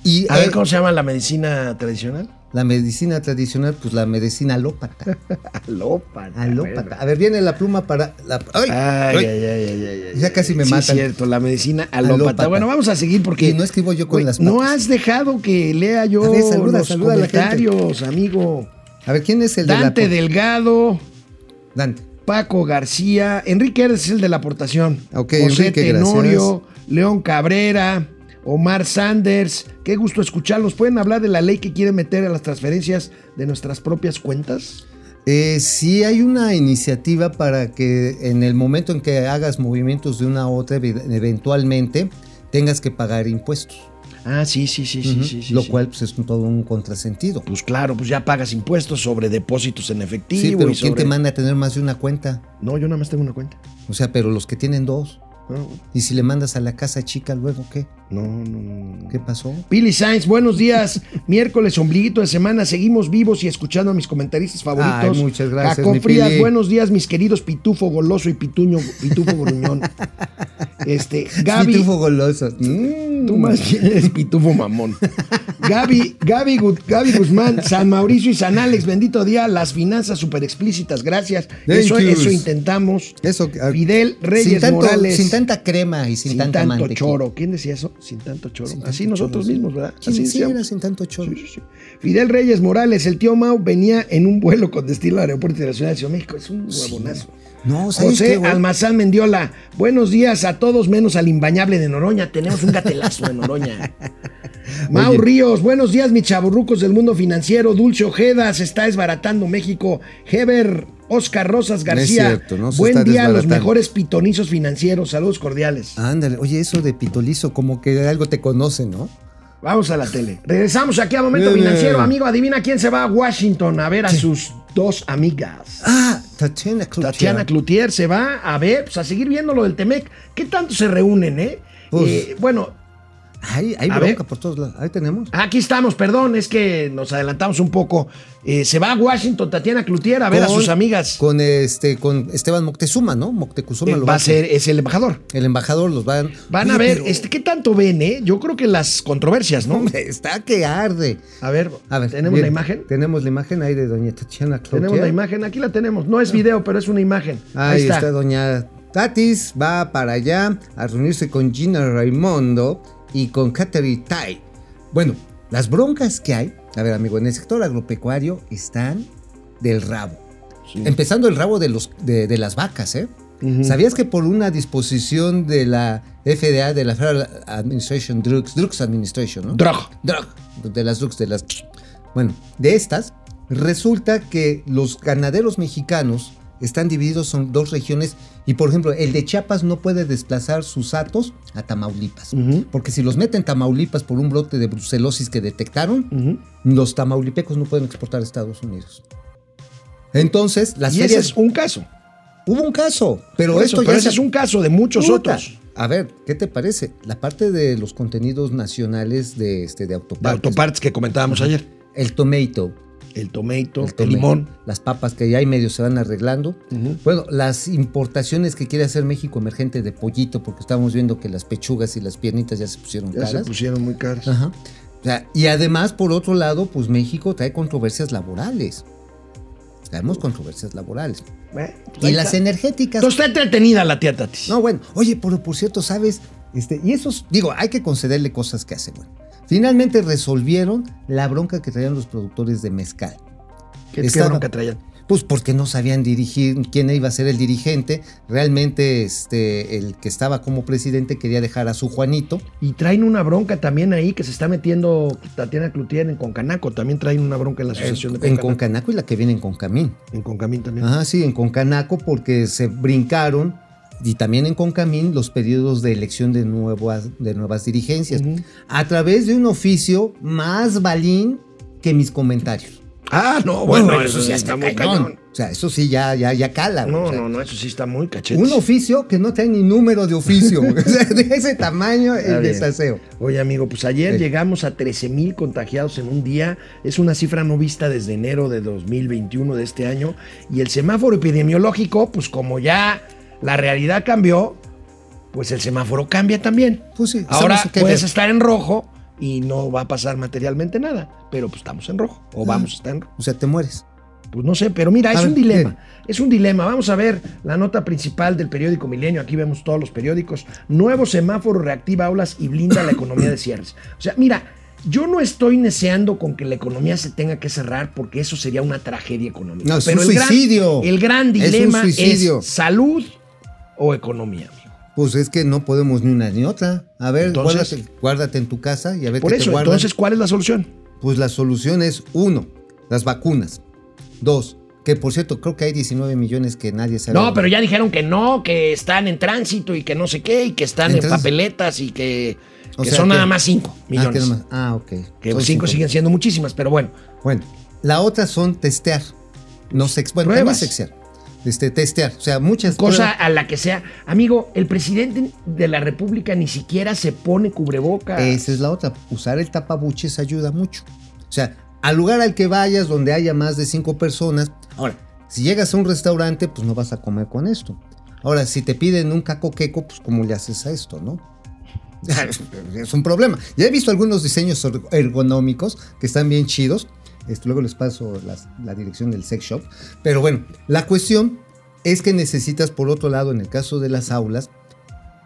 D: Y
A: A ver cómo se llama la medicina tradicional.
D: la medicina tradicional, pues la medicina alópata.
A: Alópata.
D: Alópata. A ver, viene la pluma para. La, ¡Ay!
A: Ay,
D: ¡Ay!
A: ay, ay.
D: Ya casi me
A: sí,
D: matan.
A: cierto, la medicina alópata.
D: Alópata.
A: Bueno, vamos a seguir porque.
D: Y no escribo yo con las
A: No
D: patas.
A: has dejado que lea yo
D: A ver, saluda,
A: los
D: saluda a la gente.
A: comentarios, amigo.
D: A ver, ¿quién es el de
A: Dante
D: la.
A: Delgado,
D: Dante.
A: Paco García, Enrique Herdes es el de la aportación.
D: Ok,
A: José
D: Enrique,
A: Tenorio, León Cabrera, Omar Sanders. Qué gusto escucharlos. ¿Pueden hablar de la ley que quiere meter a las transferencias de nuestras propias cuentas?
D: Eh, sí hay una iniciativa para que en el momento en que hagas movimientos de una a otra, ev- eventualmente tengas que pagar impuestos.
A: Ah, sí, sí, sí, sí, sí, sí,
D: Lo
A: sí.
D: cual pues, es todo un contrasentido.
A: Pues claro, pues ya pagas impuestos sobre depósitos en efectivo.
D: Sí, pero
A: y
D: ¿quién
A: sobre-
D: te manda a tener más de una cuenta?
A: No, yo nada más tengo una cuenta.
D: O sea, pero los que tienen dos.
A: No,
D: Y si le mandas a la casa chica luego, ¿qué?
A: no, no. no.
D: ¿Qué pasó?
A: Pili Sainz, buenos días. Miércoles, ombliguito de semana. Seguimos vivos y escuchando a mis comentaristas favoritos.
D: Ay, muchas gracias,
A: Jacob
D: mi
A: Frías,
D: Pili.
A: buenos días, mis queridos Pitufo Goloso y Pituño, Pitufo Gruñón. Este, Gaby.
D: Pitufo goloso. Mm.
A: Tú más bien eres pitufo mamón. Gaby, Gaby, Gu- Gaby Guzmán, San Mauricio y San Alex, bendito día, las finanzas súper explícitas, gracias.
D: Thank
A: Eso, eso intentamos.
D: Eso, ah,
A: Fidel Reyes
D: sin tanto,
A: Morales.
D: Sin tanta crema y sin,
A: sin
D: tanta
A: tanto
D: mantequilla.
A: choro. ¿Quién decía eso? Sin tanto choro.
D: Sin
A: Así
D: tanto
A: nosotros
D: choro,
A: mismos, ¿verdad?
D: Sí,
A: Así
D: sí, era sin tanto choro.
A: Sí, sí. Fidel Reyes Morales, el tío Mau venía en un vuelo con destino al Aeropuerto Internacional de Ciudad de México. Es un huevonazo.
D: No, ¿sabes
A: José
D: qué?
A: Almazán Mendiola, buenos días a todos menos al imbañable de Noroña. Tenemos un gatelazo de Noroña. Mau. Ríos, buenos días, mis chaburrucos del mundo financiero. Dulce Ojeda, se está desbaratando México. Heber, Oscar Rosas García.
D: cierto, no se
A: Buen día a los mejores pitonizos financieros. Saludos cordiales.
D: Ándale, oye, eso de pitolizo, como que algo te conoce, ¿no?
A: Vamos a la tele. Regresamos aquí a Momento Financiero. Amigo, adivina quién se va a Washington a ver a sus dos amigas.
D: Ah, Tatiana Cloutier.
A: Tatiana Cloutier se va a ver, pues a seguir viendo lo del Temec. ¿Qué tanto se reúnen, eh? Eh, bueno,
D: Hay, bronca por todos lados. Ahí tenemos.
A: aquí estamos, perdón, es que nos adelantamos un poco. Eh, se va a Washington Tatiana Cloutier a ver a sus amigas.
D: Con este, con Esteban Moctezuma, ¿no? Moctezuma
A: Eh,
D: lo
A: va a ser, es el embajador.
D: El embajador los van.
A: Van
D: Oye,
A: a ver,
D: pero,
A: este, ¿qué tanto ven, eh? Yo creo que las controversias, ¿no?
D: hombre, está que arde.
A: A ver,
D: A ver,
A: ¿tenemos
D: bien,
A: la imagen?
D: Tenemos la imagen ahí de doña Tatiana Cloutier.
A: Tenemos la imagen, aquí la tenemos. No es video, pero es una imagen.
D: Ahí está. doña Tatis, va para allá a reunirse con Gina Raimondo y con Catherine Tai. Bueno, las broncas que hay, a ver amigo, en el sector agropecuario están del rabo. Empezando el rabo de, los, de, de las vacas, ¿eh? ¿Sabías que por una disposición de la FDA, de la Federal Administration Drugs, Drugs Administration, ¿no?
A: Drug.
D: Drug, de las drugs, de las... Bueno, de estas, resulta que los ganaderos mexicanos están divididos en dos regiones y, por ejemplo, el de Chiapas no puede desplazar sus atos a Tamaulipas. Porque si los meten Tamaulipas por un brote de brucelosis que detectaron, los tamaulipecos no pueden exportar a Estados Unidos. Entonces, las
A: y ese es un caso.
D: Hubo un caso, pero esto
A: eso,
D: ya
A: pero ese
D: se-
A: es un caso de muchos
D: Puta.
A: otros.
D: A ver, ¿qué te parece? La parte de los contenidos nacionales de, este, de
A: De
D: autopartes.
A: autopartes que comentábamos ayer.
D: El tomato,
A: El tomato,
D: el,
A: el, limón.
D: las papas que ya hay medio se van arreglando. Bueno, las importaciones que quiere hacer México emergente de pollito, porque estamos viendo que las pechugas y las piernitas ya se pusieron
A: Ya se
D: caras.
A: pusieron muy caras.
D: Ajá. O sea, y además, por otro lado, pues México trae controversias laborales. Traemos controversias laborales. Y las energéticas.
A: Entonces está entretenida la tía Tatis.
D: No, bueno, oye, pero por cierto, ¿sabes? Este, y esos, digo, hay que concederle cosas que hace, bueno. Finalmente resolvieron la bronca que traían los productores de mezcal.
A: ¿Qué, bronca traían?
D: Pues porque no sabían dirigir quién iba a ser el dirigente. Realmente, este, el que estaba como presidente quería dejar a su Juanito.
A: Y traen una bronca también ahí que se está metiendo Tatiana Cloutier en Concanaco. También traen una bronca en la asociación
D: En,
A: de
D: en
A: Concanaco.
D: Concanaco y la que viene en Concamín.
A: En Concamín también.
D: Ajá, sí, en Concanaco porque se brincaron y también en Concamín los periodos de elección de nuevas, de nuevas dirigencias a través de un oficio más balín que mis comentarios.
A: Ah, no, bueno,
D: Bueno,
A: eso sí está muy cañón.
D: O sea, eso sí ya, ya, ya cala.
A: No,
D: O sea,
A: no, no, eso sí está muy cachete.
D: Un oficio que no trae ni número de oficio. güey. o sea, de ese tamaño el desaseo.
A: Oye, amigo, pues ayer
D: Sí.
A: llegamos a 13 mil contagiados en un día. Es una cifra no vista desde enero de 2021 de este año. Y el semáforo epidemiológico, pues como ya la realidad cambió, pues el semáforo cambia también.
D: Pues sí,
A: Ahora puedes estar en rojo y no va a pasar materialmente nada, pero pues estamos en rojo o vamos a estar en rojo.
D: O sea, te mueres.
A: Pues no sé, pero mira,
D: A
A: es
D: ver,
A: un dilema.
D: bien.
A: Es un dilema. Vamos a ver la nota principal del periódico Milenio. Aquí vemos todos los periódicos. Nuevo semáforo reactiva aulas y blinda la economía de cierres. O sea, mira, yo no estoy neceando con que la economía se tenga que cerrar porque eso sería una tragedia económica.
D: No, es
A: Pero
D: un
A: el gran-
D: suicidio.
A: el gran
D: Es un
A: dilema es, salud o economía, amigo.
D: Pues es que no podemos ni una ni otra. A ver,
A: Entonces-
D: guárdate, guárdate en tu casa y a ver
A: Por
D: qué te
A: eso,
D: guardan.
A: entonces, ¿cuál es la solución?
D: Pues la solución es, uno, las vacunas. Dos, que por cierto, creo que hay 19 millones que nadie sabe.
A: No, pero ya dijeron que no, que están en tránsito y que no sé qué, y que están
D: ¿En
A: papeletas y que,
D: O
A: que
D: sea
A: son
D: que-
A: nada más 5
D: Ah,
A: millones.
D: Ah, ok.
A: Que
D: Son
A: cinco
D: cinco.
A: siguen siendo muchísimas, pero bueno.
D: Bueno, la otra son testear. No sex, bueno,
A: Pruebas.
D: también sexear. Este, testear. O sea, muchas
A: Cosa
D: pruebas-
A: a la que sea. Amigo, el presidente de la República ni siquiera se pone cubrebocas.
D: Esa es la otra. Usar el tapabuches ayuda mucho. O sea, al lugar al que vayas donde haya más de cinco personas. Ahora, si llegas a un restaurante, pues no vas a comer con esto. Ahora, si te piden un caco queco, pues ¿cómo le haces a esto, no? es un problema. Ya he visto algunos diseños er- ergonómicos que están bien chidos. Esto, luego les paso las- la dirección del sex shop. Pero bueno, la cuestión es que necesitas, por otro lado, en el caso de las aulas,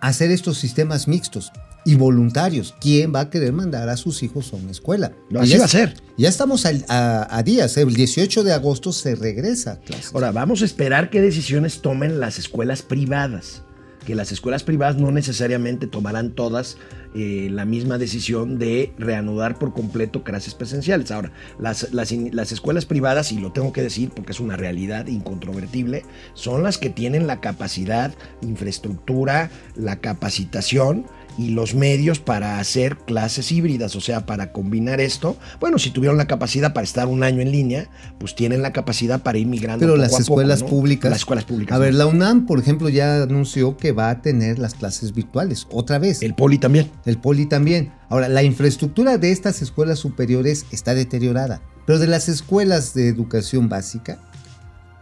D: hacer estos sistemas mixtos y voluntarios. ¿Quién va a querer mandar a sus hijos a una escuela?
A: No, así
D: ya
A: va a ser.
D: Ya estamos a, a días. ¿eh? El 18 de agosto se regresa a clases.
A: Ahora, vamos a esperar qué decisiones tomen las escuelas privadas. Que las escuelas privadas no necesariamente tomarán todas eh, la misma decisión de reanudar por completo clases presenciales. Ahora, las, las las escuelas privadas, y lo tengo que decir porque es una realidad incontrovertible, son las que tienen la capacidad, infraestructura, la capacitación y los medios para hacer clases híbridas, o sea, para combinar esto. Bueno, si tuvieron la capacidad para estar un año en línea, pues tienen la capacidad para ir migrando.
D: Pero
A: poco
D: las
A: a poco,
D: escuelas
A: ¿no?
D: públicas.
A: Las escuelas públicas.
D: A ver, la UNAM, por ejemplo, ya anunció que va a tener las clases virtuales otra vez.
A: El poli también.
D: El poli también. Ahora, la infraestructura de estas escuelas superiores está deteriorada, pero de las escuelas de educación básica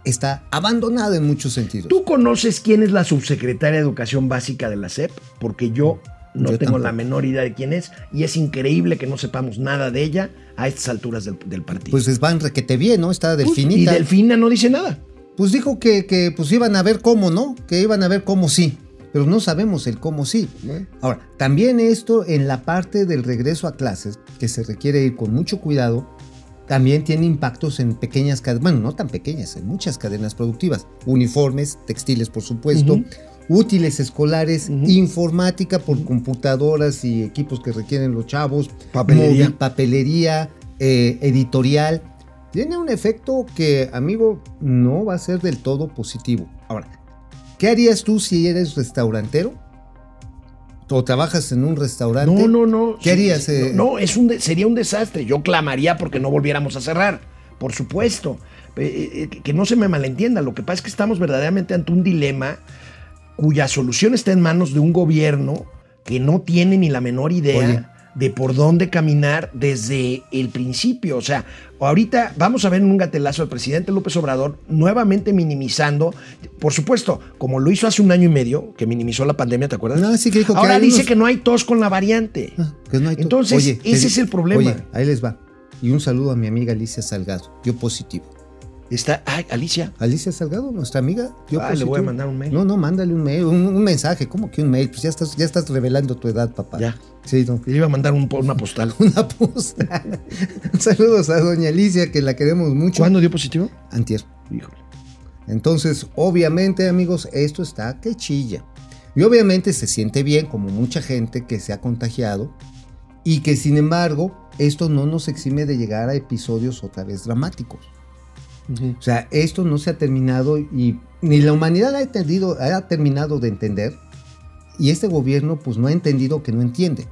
D: está abandonada en muchos sentidos.
A: ¿Tú conoces quién es la subsecretaria de Educación Básica de la SEP? Porque yo no
D: Yo
A: tengo
D: tampoco.
A: la menor idea de quién es y es increíble que no sepamos nada de ella a estas alturas del, del partido.
D: Pues es van requete bien, ¿no? Está
A: Pues, y
D: Delfinita.
A: Delfina no dice nada.
D: Pues dijo que, que pues iban a ver cómo, ¿no? Que iban a ver cómo sí. Pero no sabemos el cómo sí. Ahora, también esto en la parte del regreso a clases, que se requiere ir con mucho cuidado, también tiene impactos en pequeñas cadenas, bueno, no tan pequeñas, en muchas cadenas productivas. Uniformes, textiles, por supuesto. Útiles escolares,
A: Ujú.
D: informática por computadoras y equipos que requieren los chavos,
A: Papelería.
D: móvil, papelería, eh, editorial. Tiene un efecto que, amigo, no va a ser del todo positivo. Ahora, ¿qué harías tú si eres restaurantero? ¿O trabajas en un restaurante?
A: No, no, no.
D: ¿Qué harías, eh?
A: No, no, es un sería un desastre. Yo clamaría porque no volviéramos a cerrar. Por supuesto. Eh, eh, que no se me malentienda. Lo que pasa es que estamos verdaderamente ante un dilema cuya solución está en manos de un gobierno que no tiene ni la menor idea
D: Oye.
A: de por dónde caminar desde el principio. O sea, ahorita vamos a ver en un gatelazo al presidente López Obrador nuevamente minimizando, por supuesto, como lo hizo hace un año y medio, que minimizó la pandemia, ¿te acuerdas?
D: No, sí que dijo
A: Ahora dice
D: unos-
A: que no hay tos con la variante.
D: Ah, que no hay to-
A: Entonces,
D: Oye,
A: ese es el problema.
D: Oye, ahí les va. Y un saludo a mi amiga Alicia Salgado. Yo positivo.
A: Está, ay, Alicia.
D: Alicia Salgado, nuestra amiga. Yo
A: Ah, le voy a mandar un mail.
D: No, no, mándale un mail, un, un mensaje. ¿Cómo que un mail? Pues ya estás, ya estás revelando tu edad, papá.
A: Ya.
D: Sí, no.
A: Le iba a mandar un- una postal.
D: Una posta. Saludos a doña Alicia, que la queremos mucho.
A: ¿Cuándo dio positivo?
D: Antier.
A: Híjole.
D: Entonces, obviamente, amigos, esto está que chilla. Y obviamente se siente bien, como mucha gente que se ha contagiado, y que sin embargo, esto no nos exime de llegar a episodios otra vez dramáticos. O sea, esto no se ha terminado y ni la humanidad ha, entendido, ha terminado de entender, y este gobierno pues no ha entendido que no entiende.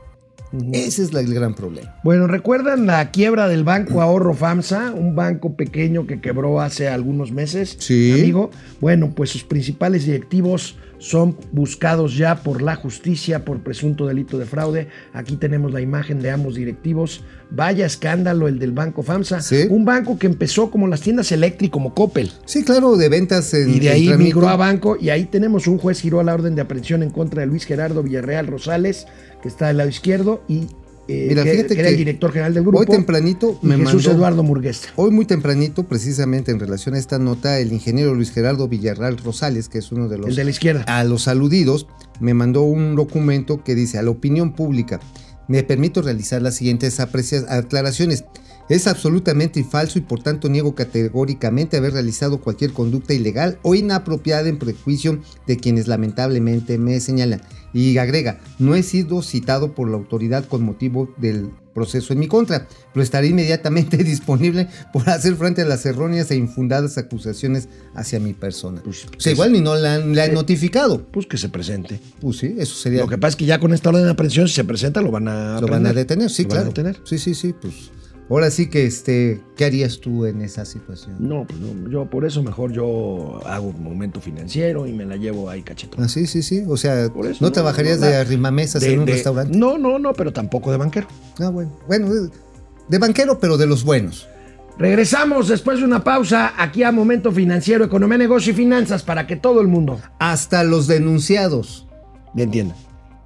D: Ese es la- el gran problema.
A: Bueno, ¿recuerdan la quiebra del Banco Ahorro FAMSA? Un banco pequeño que quebró hace algunos meses.
D: Sí.
A: Amigo. Bueno, pues sus principales directivos son buscados ya por la justicia por presunto delito de fraude. Aquí tenemos la imagen de ambos directivos. Vaya escándalo el del Banco FAMSA.
D: Sí.
A: Un banco que empezó como las tiendas Electric, como Coppel.
D: Sí, claro, de ventas en
A: Y de ahí migró a banco y ahí tenemos un juez giró la orden de aprehensión en contra de Luis Gerardo Villarreal Rosales, que está del lado izquierdo, y eh,
D: Mira,
A: que,
D: fíjate
A: que era el director general del grupo.
D: Hoy tempranito me
A: Jesús
D: mandó-
A: Eduardo Murguesta.
D: Hoy muy tempranito, precisamente en relación a esta nota, el ingeniero Luis Gerardo Villarreal Rosales, que es uno de los
A: El de la izquierda.
D: a los aludidos, me mandó un documento que dice a la opinión pública, me permito realizar las siguientes aclaraciones. Es absolutamente falso y por tanto niego categóricamente haber realizado cualquier conducta ilegal o inapropiada en prejuicio de quienes lamentablemente me señalan. Y agrega, no he sido citado por la autoridad con motivo del proceso en mi contra, pero estaré inmediatamente disponible por hacer frente a las erróneas e infundadas acusaciones hacia mi persona.
A: Pues,
D: igual ni no la han, le han notificado.
A: Pues que se presente.
D: Pues sí, eso sería.
A: Lo que pasa es que ya con esta orden de aprehensión, si se presenta, lo van a
D: lo van a detener, sí,
A: Lo van a
D: claro.
A: detener.
D: Sí, sí, sí, pues. Ahora sí que, este, ¿qué harías tú en esa situación?
A: No, pues no, yo por eso mejor yo hago un momento financiero y me la llevo ahí cachetón.
D: Ah, sí, sí, sí. O sea,
A: eso,
D: ¿no,
A: no,
D: trabajarías
A: no,
D: de arrimamesas en un
A: de-
D: restaurante?
A: No, no, no, pero tampoco de banquero.
D: Ah, bueno. Bueno, de- banquero, pero de los buenos.
A: Regresamos después de una pausa aquí a Momento Financiero, Economía, Negocio y Finanzas para que todo el mundo
D: Hasta los denunciados.
A: le entienda.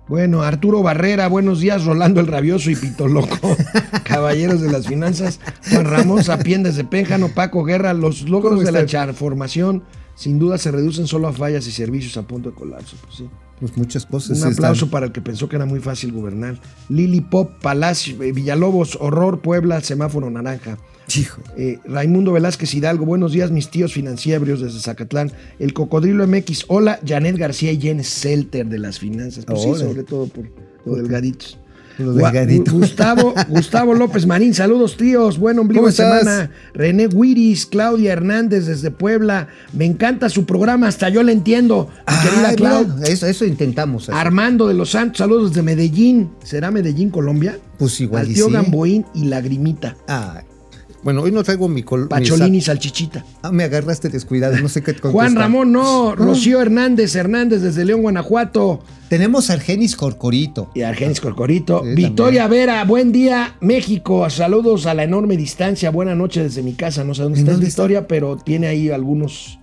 A: Bueno, Arturo Barrera, buenos días, Rolando el Rabioso y Pito Loco, caballeros de las finanzas, Juan Ramón Sapiendes de Pénjano, Paco Guerra, los logros
D: ¿Cómo
A: de la transformación sin duda se reducen solo a fallas y servicios a punto de colapso. Pues sí.
D: Pues muchas cosas.
A: Un aplauso
D: están-
A: para el que pensó que era muy fácil gobernar. Lili Pop, Palacio, eh, Villalobos, Horror, Puebla, Semáforo Naranja.
D: Hijo.
A: Eh, Raimundo Velázquez Hidalgo, buenos días, mis tíos financieros desde Zacatlán. El Cocodrilo MX, hola, Janet García y Jen Selter de las finanzas. Pues sí, sobre todo por lo delgaditos.
D: Lo
A: Gua-
D: delgadito.
A: Gu- Gustavo, Gustavo López Marín, saludos tíos, buen ombligo
D: ¿Cómo
A: de semana. René Guiris, Claudia Hernández desde Puebla. Me encanta su programa, hasta yo le entiendo. Mi querida
D: Ay,
A: Clau.
D: mira, eso, eso intentamos. hacer.
A: Armando de los Santos, saludos desde Medellín. ¿Será Medellín, Colombia?
D: Pues igual
A: Al tío
D: sí.
A: Gamboín y Lagrimita.
D: Ay. Bueno, hoy no traigo mi col. mi
A: Pacholín y
D: sa-
A: Salchichita.
D: Ah, me agarraste descuidado, no sé qué contestar.
A: Juan Ramón, no. Rocío Hernández Hernández desde León, Guanajuato.
D: Tenemos Argenis Corcorito.
A: Y Argenis Corcorito.
D: Sí,
A: Victoria Vera, buen día, México. Saludos a la enorme distancia. Buena noche desde mi casa. No sé dónde
D: ¿En
A: está Victoria, pero tiene ahí algunos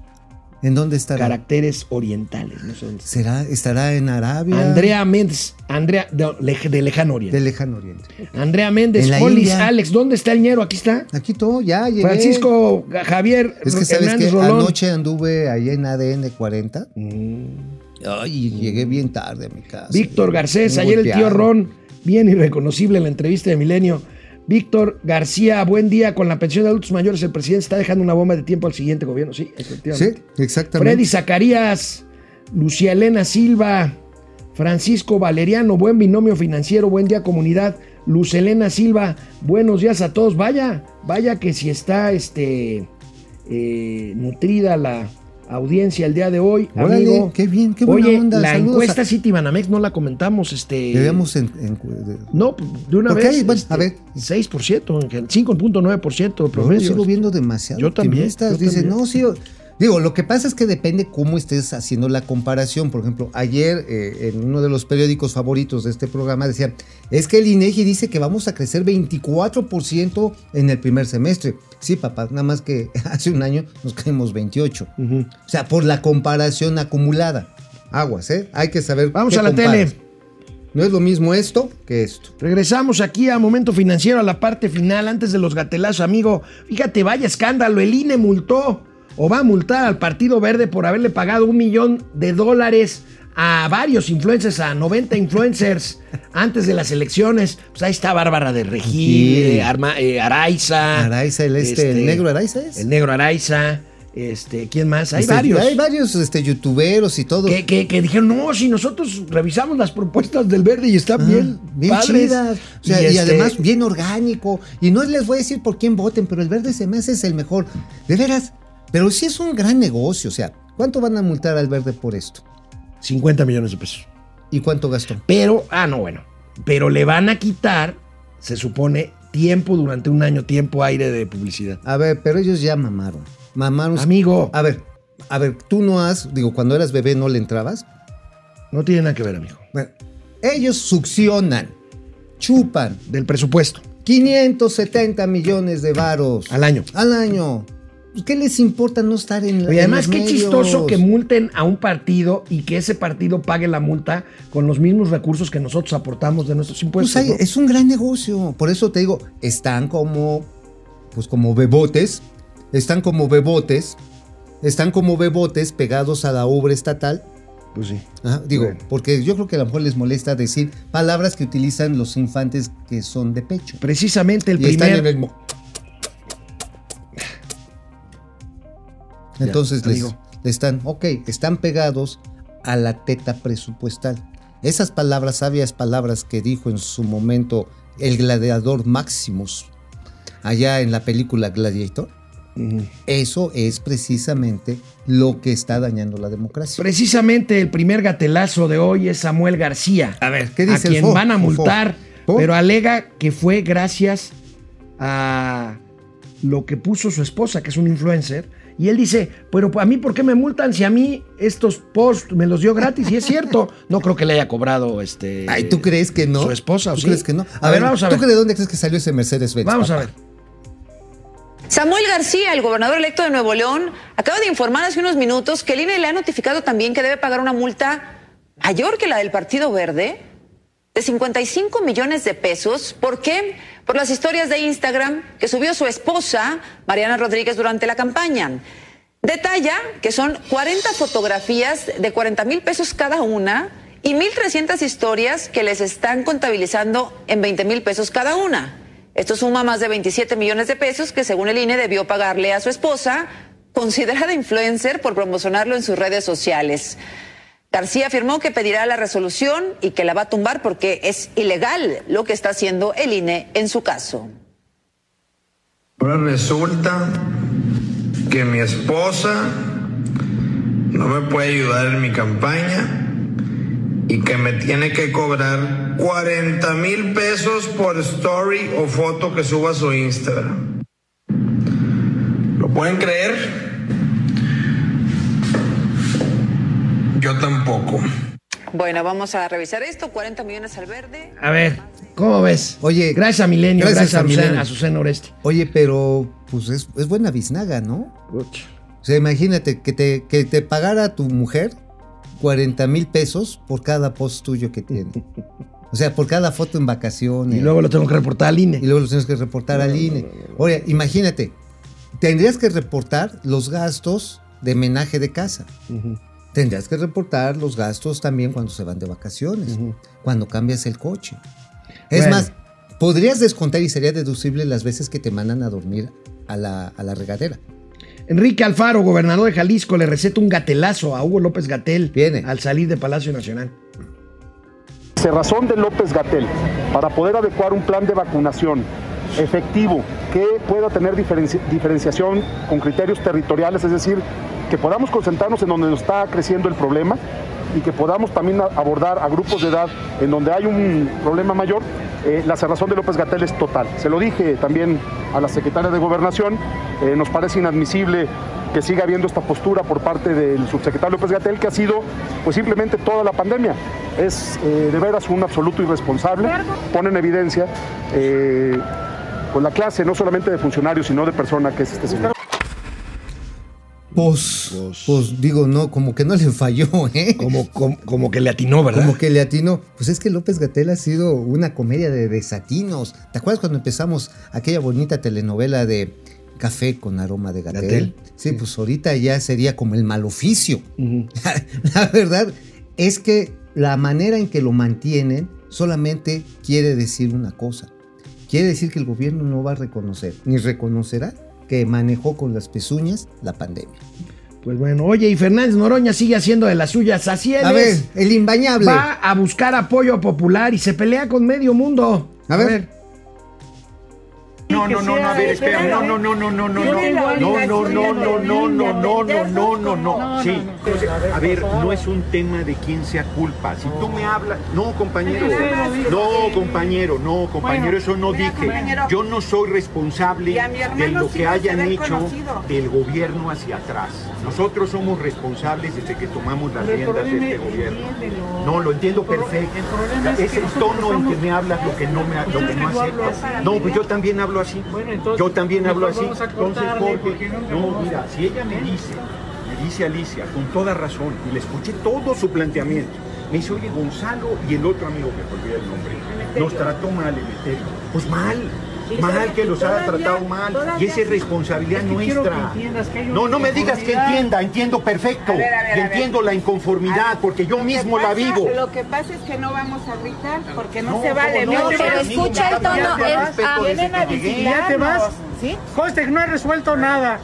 D: ¿En dónde estará?
A: caracteres orientales. No sé dónde.
D: ¿Será, ¿Estará en Arabia?
A: Andrea Méndez, Andrea, de, lej- de Lejano Oriente.
D: De Lejano Oriente.
A: Andrea Méndez, Polis,
D: India.
A: Alex, ¿dónde está el ñero? Aquí está.
D: Aquí todo, ya llegué.
A: Francisco Javier
D: Es que sabes
A: Hernández
D: que
A: Rolón.
D: anoche anduve ahí en ADN 40.
A: Mm.
D: Ay, llegué bien tarde a mi casa.
A: Víctor Garcés, ayer el tío. Ron, bien irreconocible en la entrevista de Milenio. Víctor García, buen día. Con la pensión de adultos mayores, el presidente está dejando una bomba de tiempo al siguiente gobierno. Sí, efectivamente.
D: Sí, exactamente.
A: Freddy Zacarías, Lucía Elena Silva, Francisco Valeriano, buen binomio financiero, buen día comunidad. Luz Elena Silva, buenos días a todos. Vaya, vaya que si está este, eh, nutrida la audiencia el día de hoy.
D: Órale,
A: amigo.
D: qué bien, qué buena
A: Oye,
D: onda.
A: la
D: Saludos
A: encuesta
D: a-
A: Citibanamex no la comentamos. Este,
D: Debemos en, en-
A: No, de una
D: Ok,
A: vez.
D: bueno,
A: este,
D: a ver.
A: 6%, 5.9% de
D: Yo
A: promedio.
D: sigo viendo demasiado.
A: Yo también, yo
D: Dicen,
A: también.
D: no, sí. Digo, lo que pasa es que depende cómo estés haciendo la comparación. Por ejemplo, ayer eh, en uno de los periódicos favoritos de este programa decía, es que el INEGI dice que vamos a crecer 24% en el primer semestre. Sí, papá, nada más que hace un año nos caímos 28.
A: Ujú.
D: O sea, por la comparación acumulada. Aguas, ¿eh? Hay que saber.
A: Vamos
D: qué
A: a la
D: comparas.
A: tele.
D: No es lo mismo esto que esto.
A: Regresamos aquí a Momento Financiero, a la parte final, antes de los gatelazos, amigo. Fíjate, vaya escándalo. El INE multó o va a multar al Partido Verde por haberle pagado un millón de dólares a varios influencers, a 90 influencers antes de las elecciones. Pues ahí está Bárbara de Regil,
D: Sí.
A: eh, Arma- eh, Araiza.
D: Araiza, el este, el negro Araiza es.
A: El negro Araiza. Este, ¿quién más? Hay
D: Este,
A: varios.
D: Hay varios este, youtuberos y todo.
A: Que, que- que dijeron, no, si nosotros revisamos las propuestas del verde y están
D: Ah,
A: bien,
D: bien
A: padres".
D: chidas. O sea, y,
A: este,
D: además bien orgánico. Y no les voy a decir por quién voten, pero el verde se me hace es el mejor. De veras. Pero sí es un gran negocio. O sea, ¿cuánto van a multar al verde por esto?
A: 50 millones de pesos.
D: ¿Y cuánto gastó?
A: Pero, ah, no, bueno. Pero le van a quitar, se supone, tiempo durante un año, tiempo aire de publicidad.
D: A ver, pero ellos ya mamaron. Mamaron.
A: Amigo,
D: A ver, a ver, tú no has, digo, cuando eras bebé no le entrabas.
A: no tiene nada que ver, amigo.
D: Bueno, ellos succionan, chupan
A: Del presupuesto
D: 570 millones de varos
A: al año.
D: al año. Pues, ¿Qué les importa no estar en
A: Oye,
D: en
A: además, qué
D: medios?
A: chistoso que multen a un partido y que ese partido pague la multa con los mismos recursos que nosotros aportamos de nuestros
D: Pues
A: impuestos.
D: hay-
A: ¿no?
D: es un gran negocio. Por eso te digo, están como, pues como bebotes, están como bebotes, están como bebotes pegados a la obra estatal.
A: Pues sí.
D: Ajá, digo,
A: Bueno.
D: porque yo creo que a lo mejor les molesta decir palabras que utilizan los infantes que son de pecho.
A: Precisamente el
D: y están en
A: primer.
D: el Entonces les, están, ok, están pegados a la teta presupuestal. Esas palabras, sabias palabras que dijo en su momento el gladiador Maximus, allá en la película Gladiator, eso es precisamente lo que está dañando la democracia.
A: Precisamente el primer gatelazo de hoy es Samuel García.
D: A ver, ¿qué dice
A: A quien van a multar, pero alega que fue gracias a lo que puso su esposa, que es un influencer. Y él dice, pero a mí, ¿por qué me multan si a mí estos posts me los dio gratis? Y es cierto, no creo que le haya cobrado este...
D: Ay, ¿tú crees que no?
A: Su esposa, ¿o
D: ¿Tú
A: sí?
D: crees que no?
A: A, ver, vamos a
D: ¿Tú
A: ver.
D: de dónde crees que salió ese Mercedes Benz?
A: Vamos a ver.
F: Samuel García, el gobernador electo de Nuevo León, acaba de informar hace unos minutos que el INE le ha notificado también que debe pagar una multa mayor que la del Partido Verde de 55 millones de pesos. ¿Por qué? Por las historias de Instagram que subió su esposa, Mariana Rodríguez, durante la campaña. Detalla que son 40 fotografías de 40 mil pesos cada una y 1.300 historias que les están contabilizando en 20 mil pesos cada una. Esto suma más de 27 millones de pesos que según el INE debió pagarle a su esposa, considerada influencer, por promocionarlo en sus redes sociales. García afirmó que pedirá la resolución y que la va a tumbar porque es ilegal lo que está haciendo el INE en su caso.
G: Ahora resulta que mi esposa no me puede ayudar en mi campaña y que me tiene que cobrar 40 mil pesos por story o foto que suba a su Instagram. ¿Lo pueden creer? Yo tampoco.
F: Bueno, vamos a revisar esto. 40 millones al verde.
A: A ver, ¿cómo ves?
D: Oye,
A: gracias a Milenio,
D: gracias
A: gracias, a,
D: a
A: Azucena-
D: Milenio.
A: a Azucena Oresti.
D: Oye, pero pues es, es buena biznaga, ¿no? O sea, imagínate que te, que te pagara tu mujer 40 mil pesos por cada post tuyo que tiene. O sea, por cada foto en vacaciones.
A: Y luego lo tengo que reportar al INE.
D: Y luego los tienes que reportar al INE. Oye, imagínate, tendrías que reportar los gastos de menaje de casa. Tendrías que reportar los gastos también cuando se van de vacaciones, cuando cambias el coche. Es
A: Bueno.
D: más, podrías descontar y sería deducible las veces que te mandan a dormir a la, a la regadera.
A: Enrique Alfaro, gobernador de Jalisco, le receta un gatelazo a Hugo López Gatel
D: Viene.
A: al salir de Palacio Nacional.
H: Cerrazón de López Gatel para poder adecuar un plan de vacunación efectivo que pueda tener diferenci- diferenciación con criterios territoriales, es decir, que podamos concentrarnos en donde nos está creciendo el problema y que podamos también abordar a grupos de edad en donde hay un problema mayor. Eh, la cerrazón de López Gatel es total. Se lo dije también a la secretaria de Gobernación, eh, nos parece inadmisible que siga habiendo esta postura por parte del subsecretario López Gatel, que ha sido pues simplemente toda la pandemia. Es eh, de veras un absoluto irresponsable, pone en evidencia eh, pues la clase no solamente de funcionarios, sino de persona que es este señor.
D: Pues, pues, digo, no, como que no le falló, ¿eh?
A: Como, como, como que le atinó, ¿verdad?
D: Como que le atinó. Pues es que López Gatel ha sido una comedia de desatinos. ¿Te acuerdas cuando empezamos aquella bonita telenovela de Café con aroma de Gatel? Sí, pues ahorita ya sería como el mal oficio.
A: Ujú.
D: La verdad es que la manera en que lo mantienen solamente quiere decir una cosa. Quiere decir que el gobierno no va a reconocer, ni reconocerá que manejó con las pezuñas la pandemia.
A: Pues bueno, oye, y Fernández Noroña sigue haciendo de las suyas. Así él
D: A ver,
A: es.
D: el imbañable.
A: Va a buscar apoyo popular y se pelea con medio mundo.
D: A ver.
I: No, no, no, no, a ver, espera, no, no, no, no, no, no, no, no, no, no, no, no, no, no, no, no, no, no, sí, a ver, no es un tema de quién sea culpa, si tú me hablas, no, compañero, no, compañero, no, compañero, eso no dije, yo no soy responsable de lo que hayan hecho del gobierno hacia atrás, nosotros somos responsables desde que tomamos las riendas de este gobierno, no, lo entiendo perfecto, es el tono en que me hablas lo que no me, lo que no acepto, no, pues yo también hablo así, yo también hablo así, entonces Jorge, no, mira, si ella me dice, me dice Alicia, con toda razón, y le escuché todo su planteamiento, me dice, oye, Gonzalo y el otro amigo que olvidé el nombre, nos trató mal Emeterio, pues mal, mal que los haya tratado mal, y esa es responsabilidad nuestra. No, no me digas que entienda, entiendo perfecto, y entiendo la inconformidad, porque yo mismo la vivo.
J: Lo que pasa es que no vamos a gritar porque no, se vale.
I: ¿cómo no? Pero escucha el tono,
J: vienen a-
K: ¿Ya te vas?
J: ¿sí?
K: No he resuelto nada.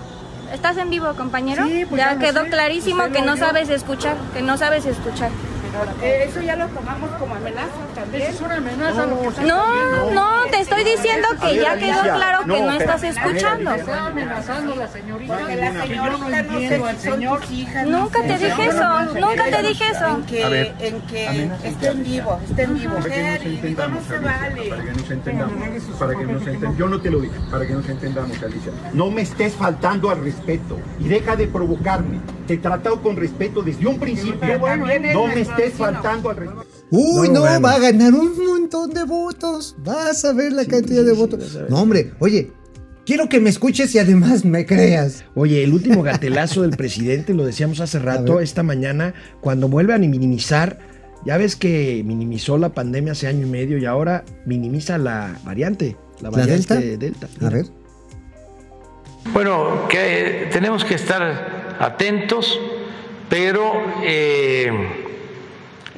L: ¿Estás en vivo, compañero?
K: Sí, pues
L: ya quedó
K: sé.
L: clarísimo que no
K: oyó.
L: sabes escuchar, que no sabes escuchar.
J: Eh, Eso ya lo tomamos como amenaza también.
K: Es una amenaza lo que está
L: No, no, te estoy diciendo que
I: ver,
L: ya quedó
I: Alicia,
L: claro que
I: no,
L: estás
I: ver,
L: escuchando.
K: Está amenazando la señorita.
J: Porque la
K: no
J: señorita no
K: entiendo al señor.
L: Nunca te dije eso, nunca te dije eso.
J: En que, en que estén vivos, estén vivos.
I: Para que nos
J: no
I: entendamos,
J: se
I: Alicia,
J: vale.
I: para que nos entendamos, para que nos entendamos, yo no te lo dije, para que nos entendamos, Alicia. No me estés faltando al respeto y deja de provocarme. Te he tratado con respeto desde un principio. No me
J: nuestro
I: estés faltando al respeto.
D: Uy,
A: No,
D: no,
A: bueno.
D: va a ganar un montón de votos. Vas a ver la cantidad de votos. No, hombre, oye, quiero que me escuches y además me creas.
A: Oye, el último gatelazo del presidente, lo decíamos hace rato, esta mañana, cuando vuelve a minimizar, ya ves que minimizó la pandemia hace año y medio y ahora minimiza la variante, la
D: ¿La
A: variante
D: Delta?
A: Delta.
D: A ver.
M: Bueno, que tenemos que estar atentos, pero eh,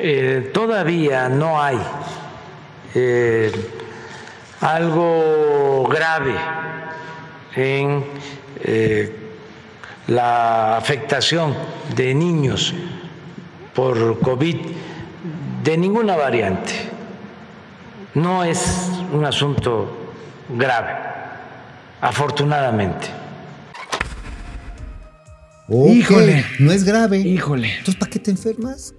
M: eh, todavía no hay eh, algo grave en eh, la afectación de niños por COVID de ninguna variante. No es un asunto grave, afortunadamente.
A: Híjole.
D: No es grave.
A: Híjole.
D: Entonces, ¿para qué te enfermas?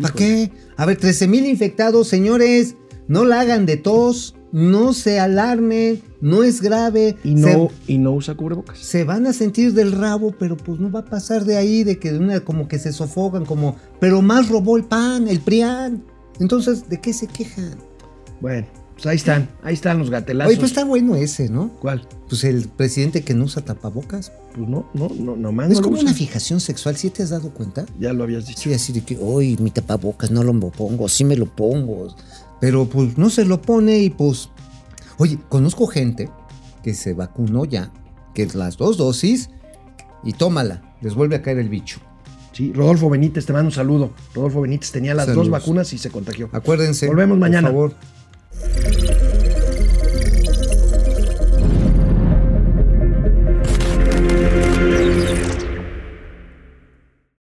D: ¿Para qué? A ver, 13 mil infectados, señores. No la hagan de tos. No se alarmen. No es grave.
A: Y
D: Se-
A: no, y no usa cubrebocas.
D: se van a sentir del rabo, pero pues no va a pasar de ahí, de que de una como que se sofocan, como, pero más robó el pan, el PRIAN. Entonces, ¿de qué se quejan?
A: Bueno, pues ahí están, ahí están los gatelazos.
D: Oye, pues está bueno ese, ¿no?
A: ¿Cuál?
D: Pues el presidente que no usa tapabocas.
A: Pues no, no, no,
D: Es
A: no lo
D: como
A: usa.
D: una fijación sexual, ¿sí te has dado cuenta?
A: Ya lo habías dicho.
D: Sí, así de que, hoy mi tapabocas no lo pongo, sí me lo pongo. Pero pues no se lo pone y pues... Oye, conozco gente que se vacunó ya, que es las dos dosis, y tómala, les vuelve a caer el bicho.
A: Sí, Rodolfo Benítez, te mando un saludo. Rodolfo Benítez tenía las dos vacunas y se contagió.
D: Acuérdense.
A: Volvemos mañana.
D: Por favor. Thank you.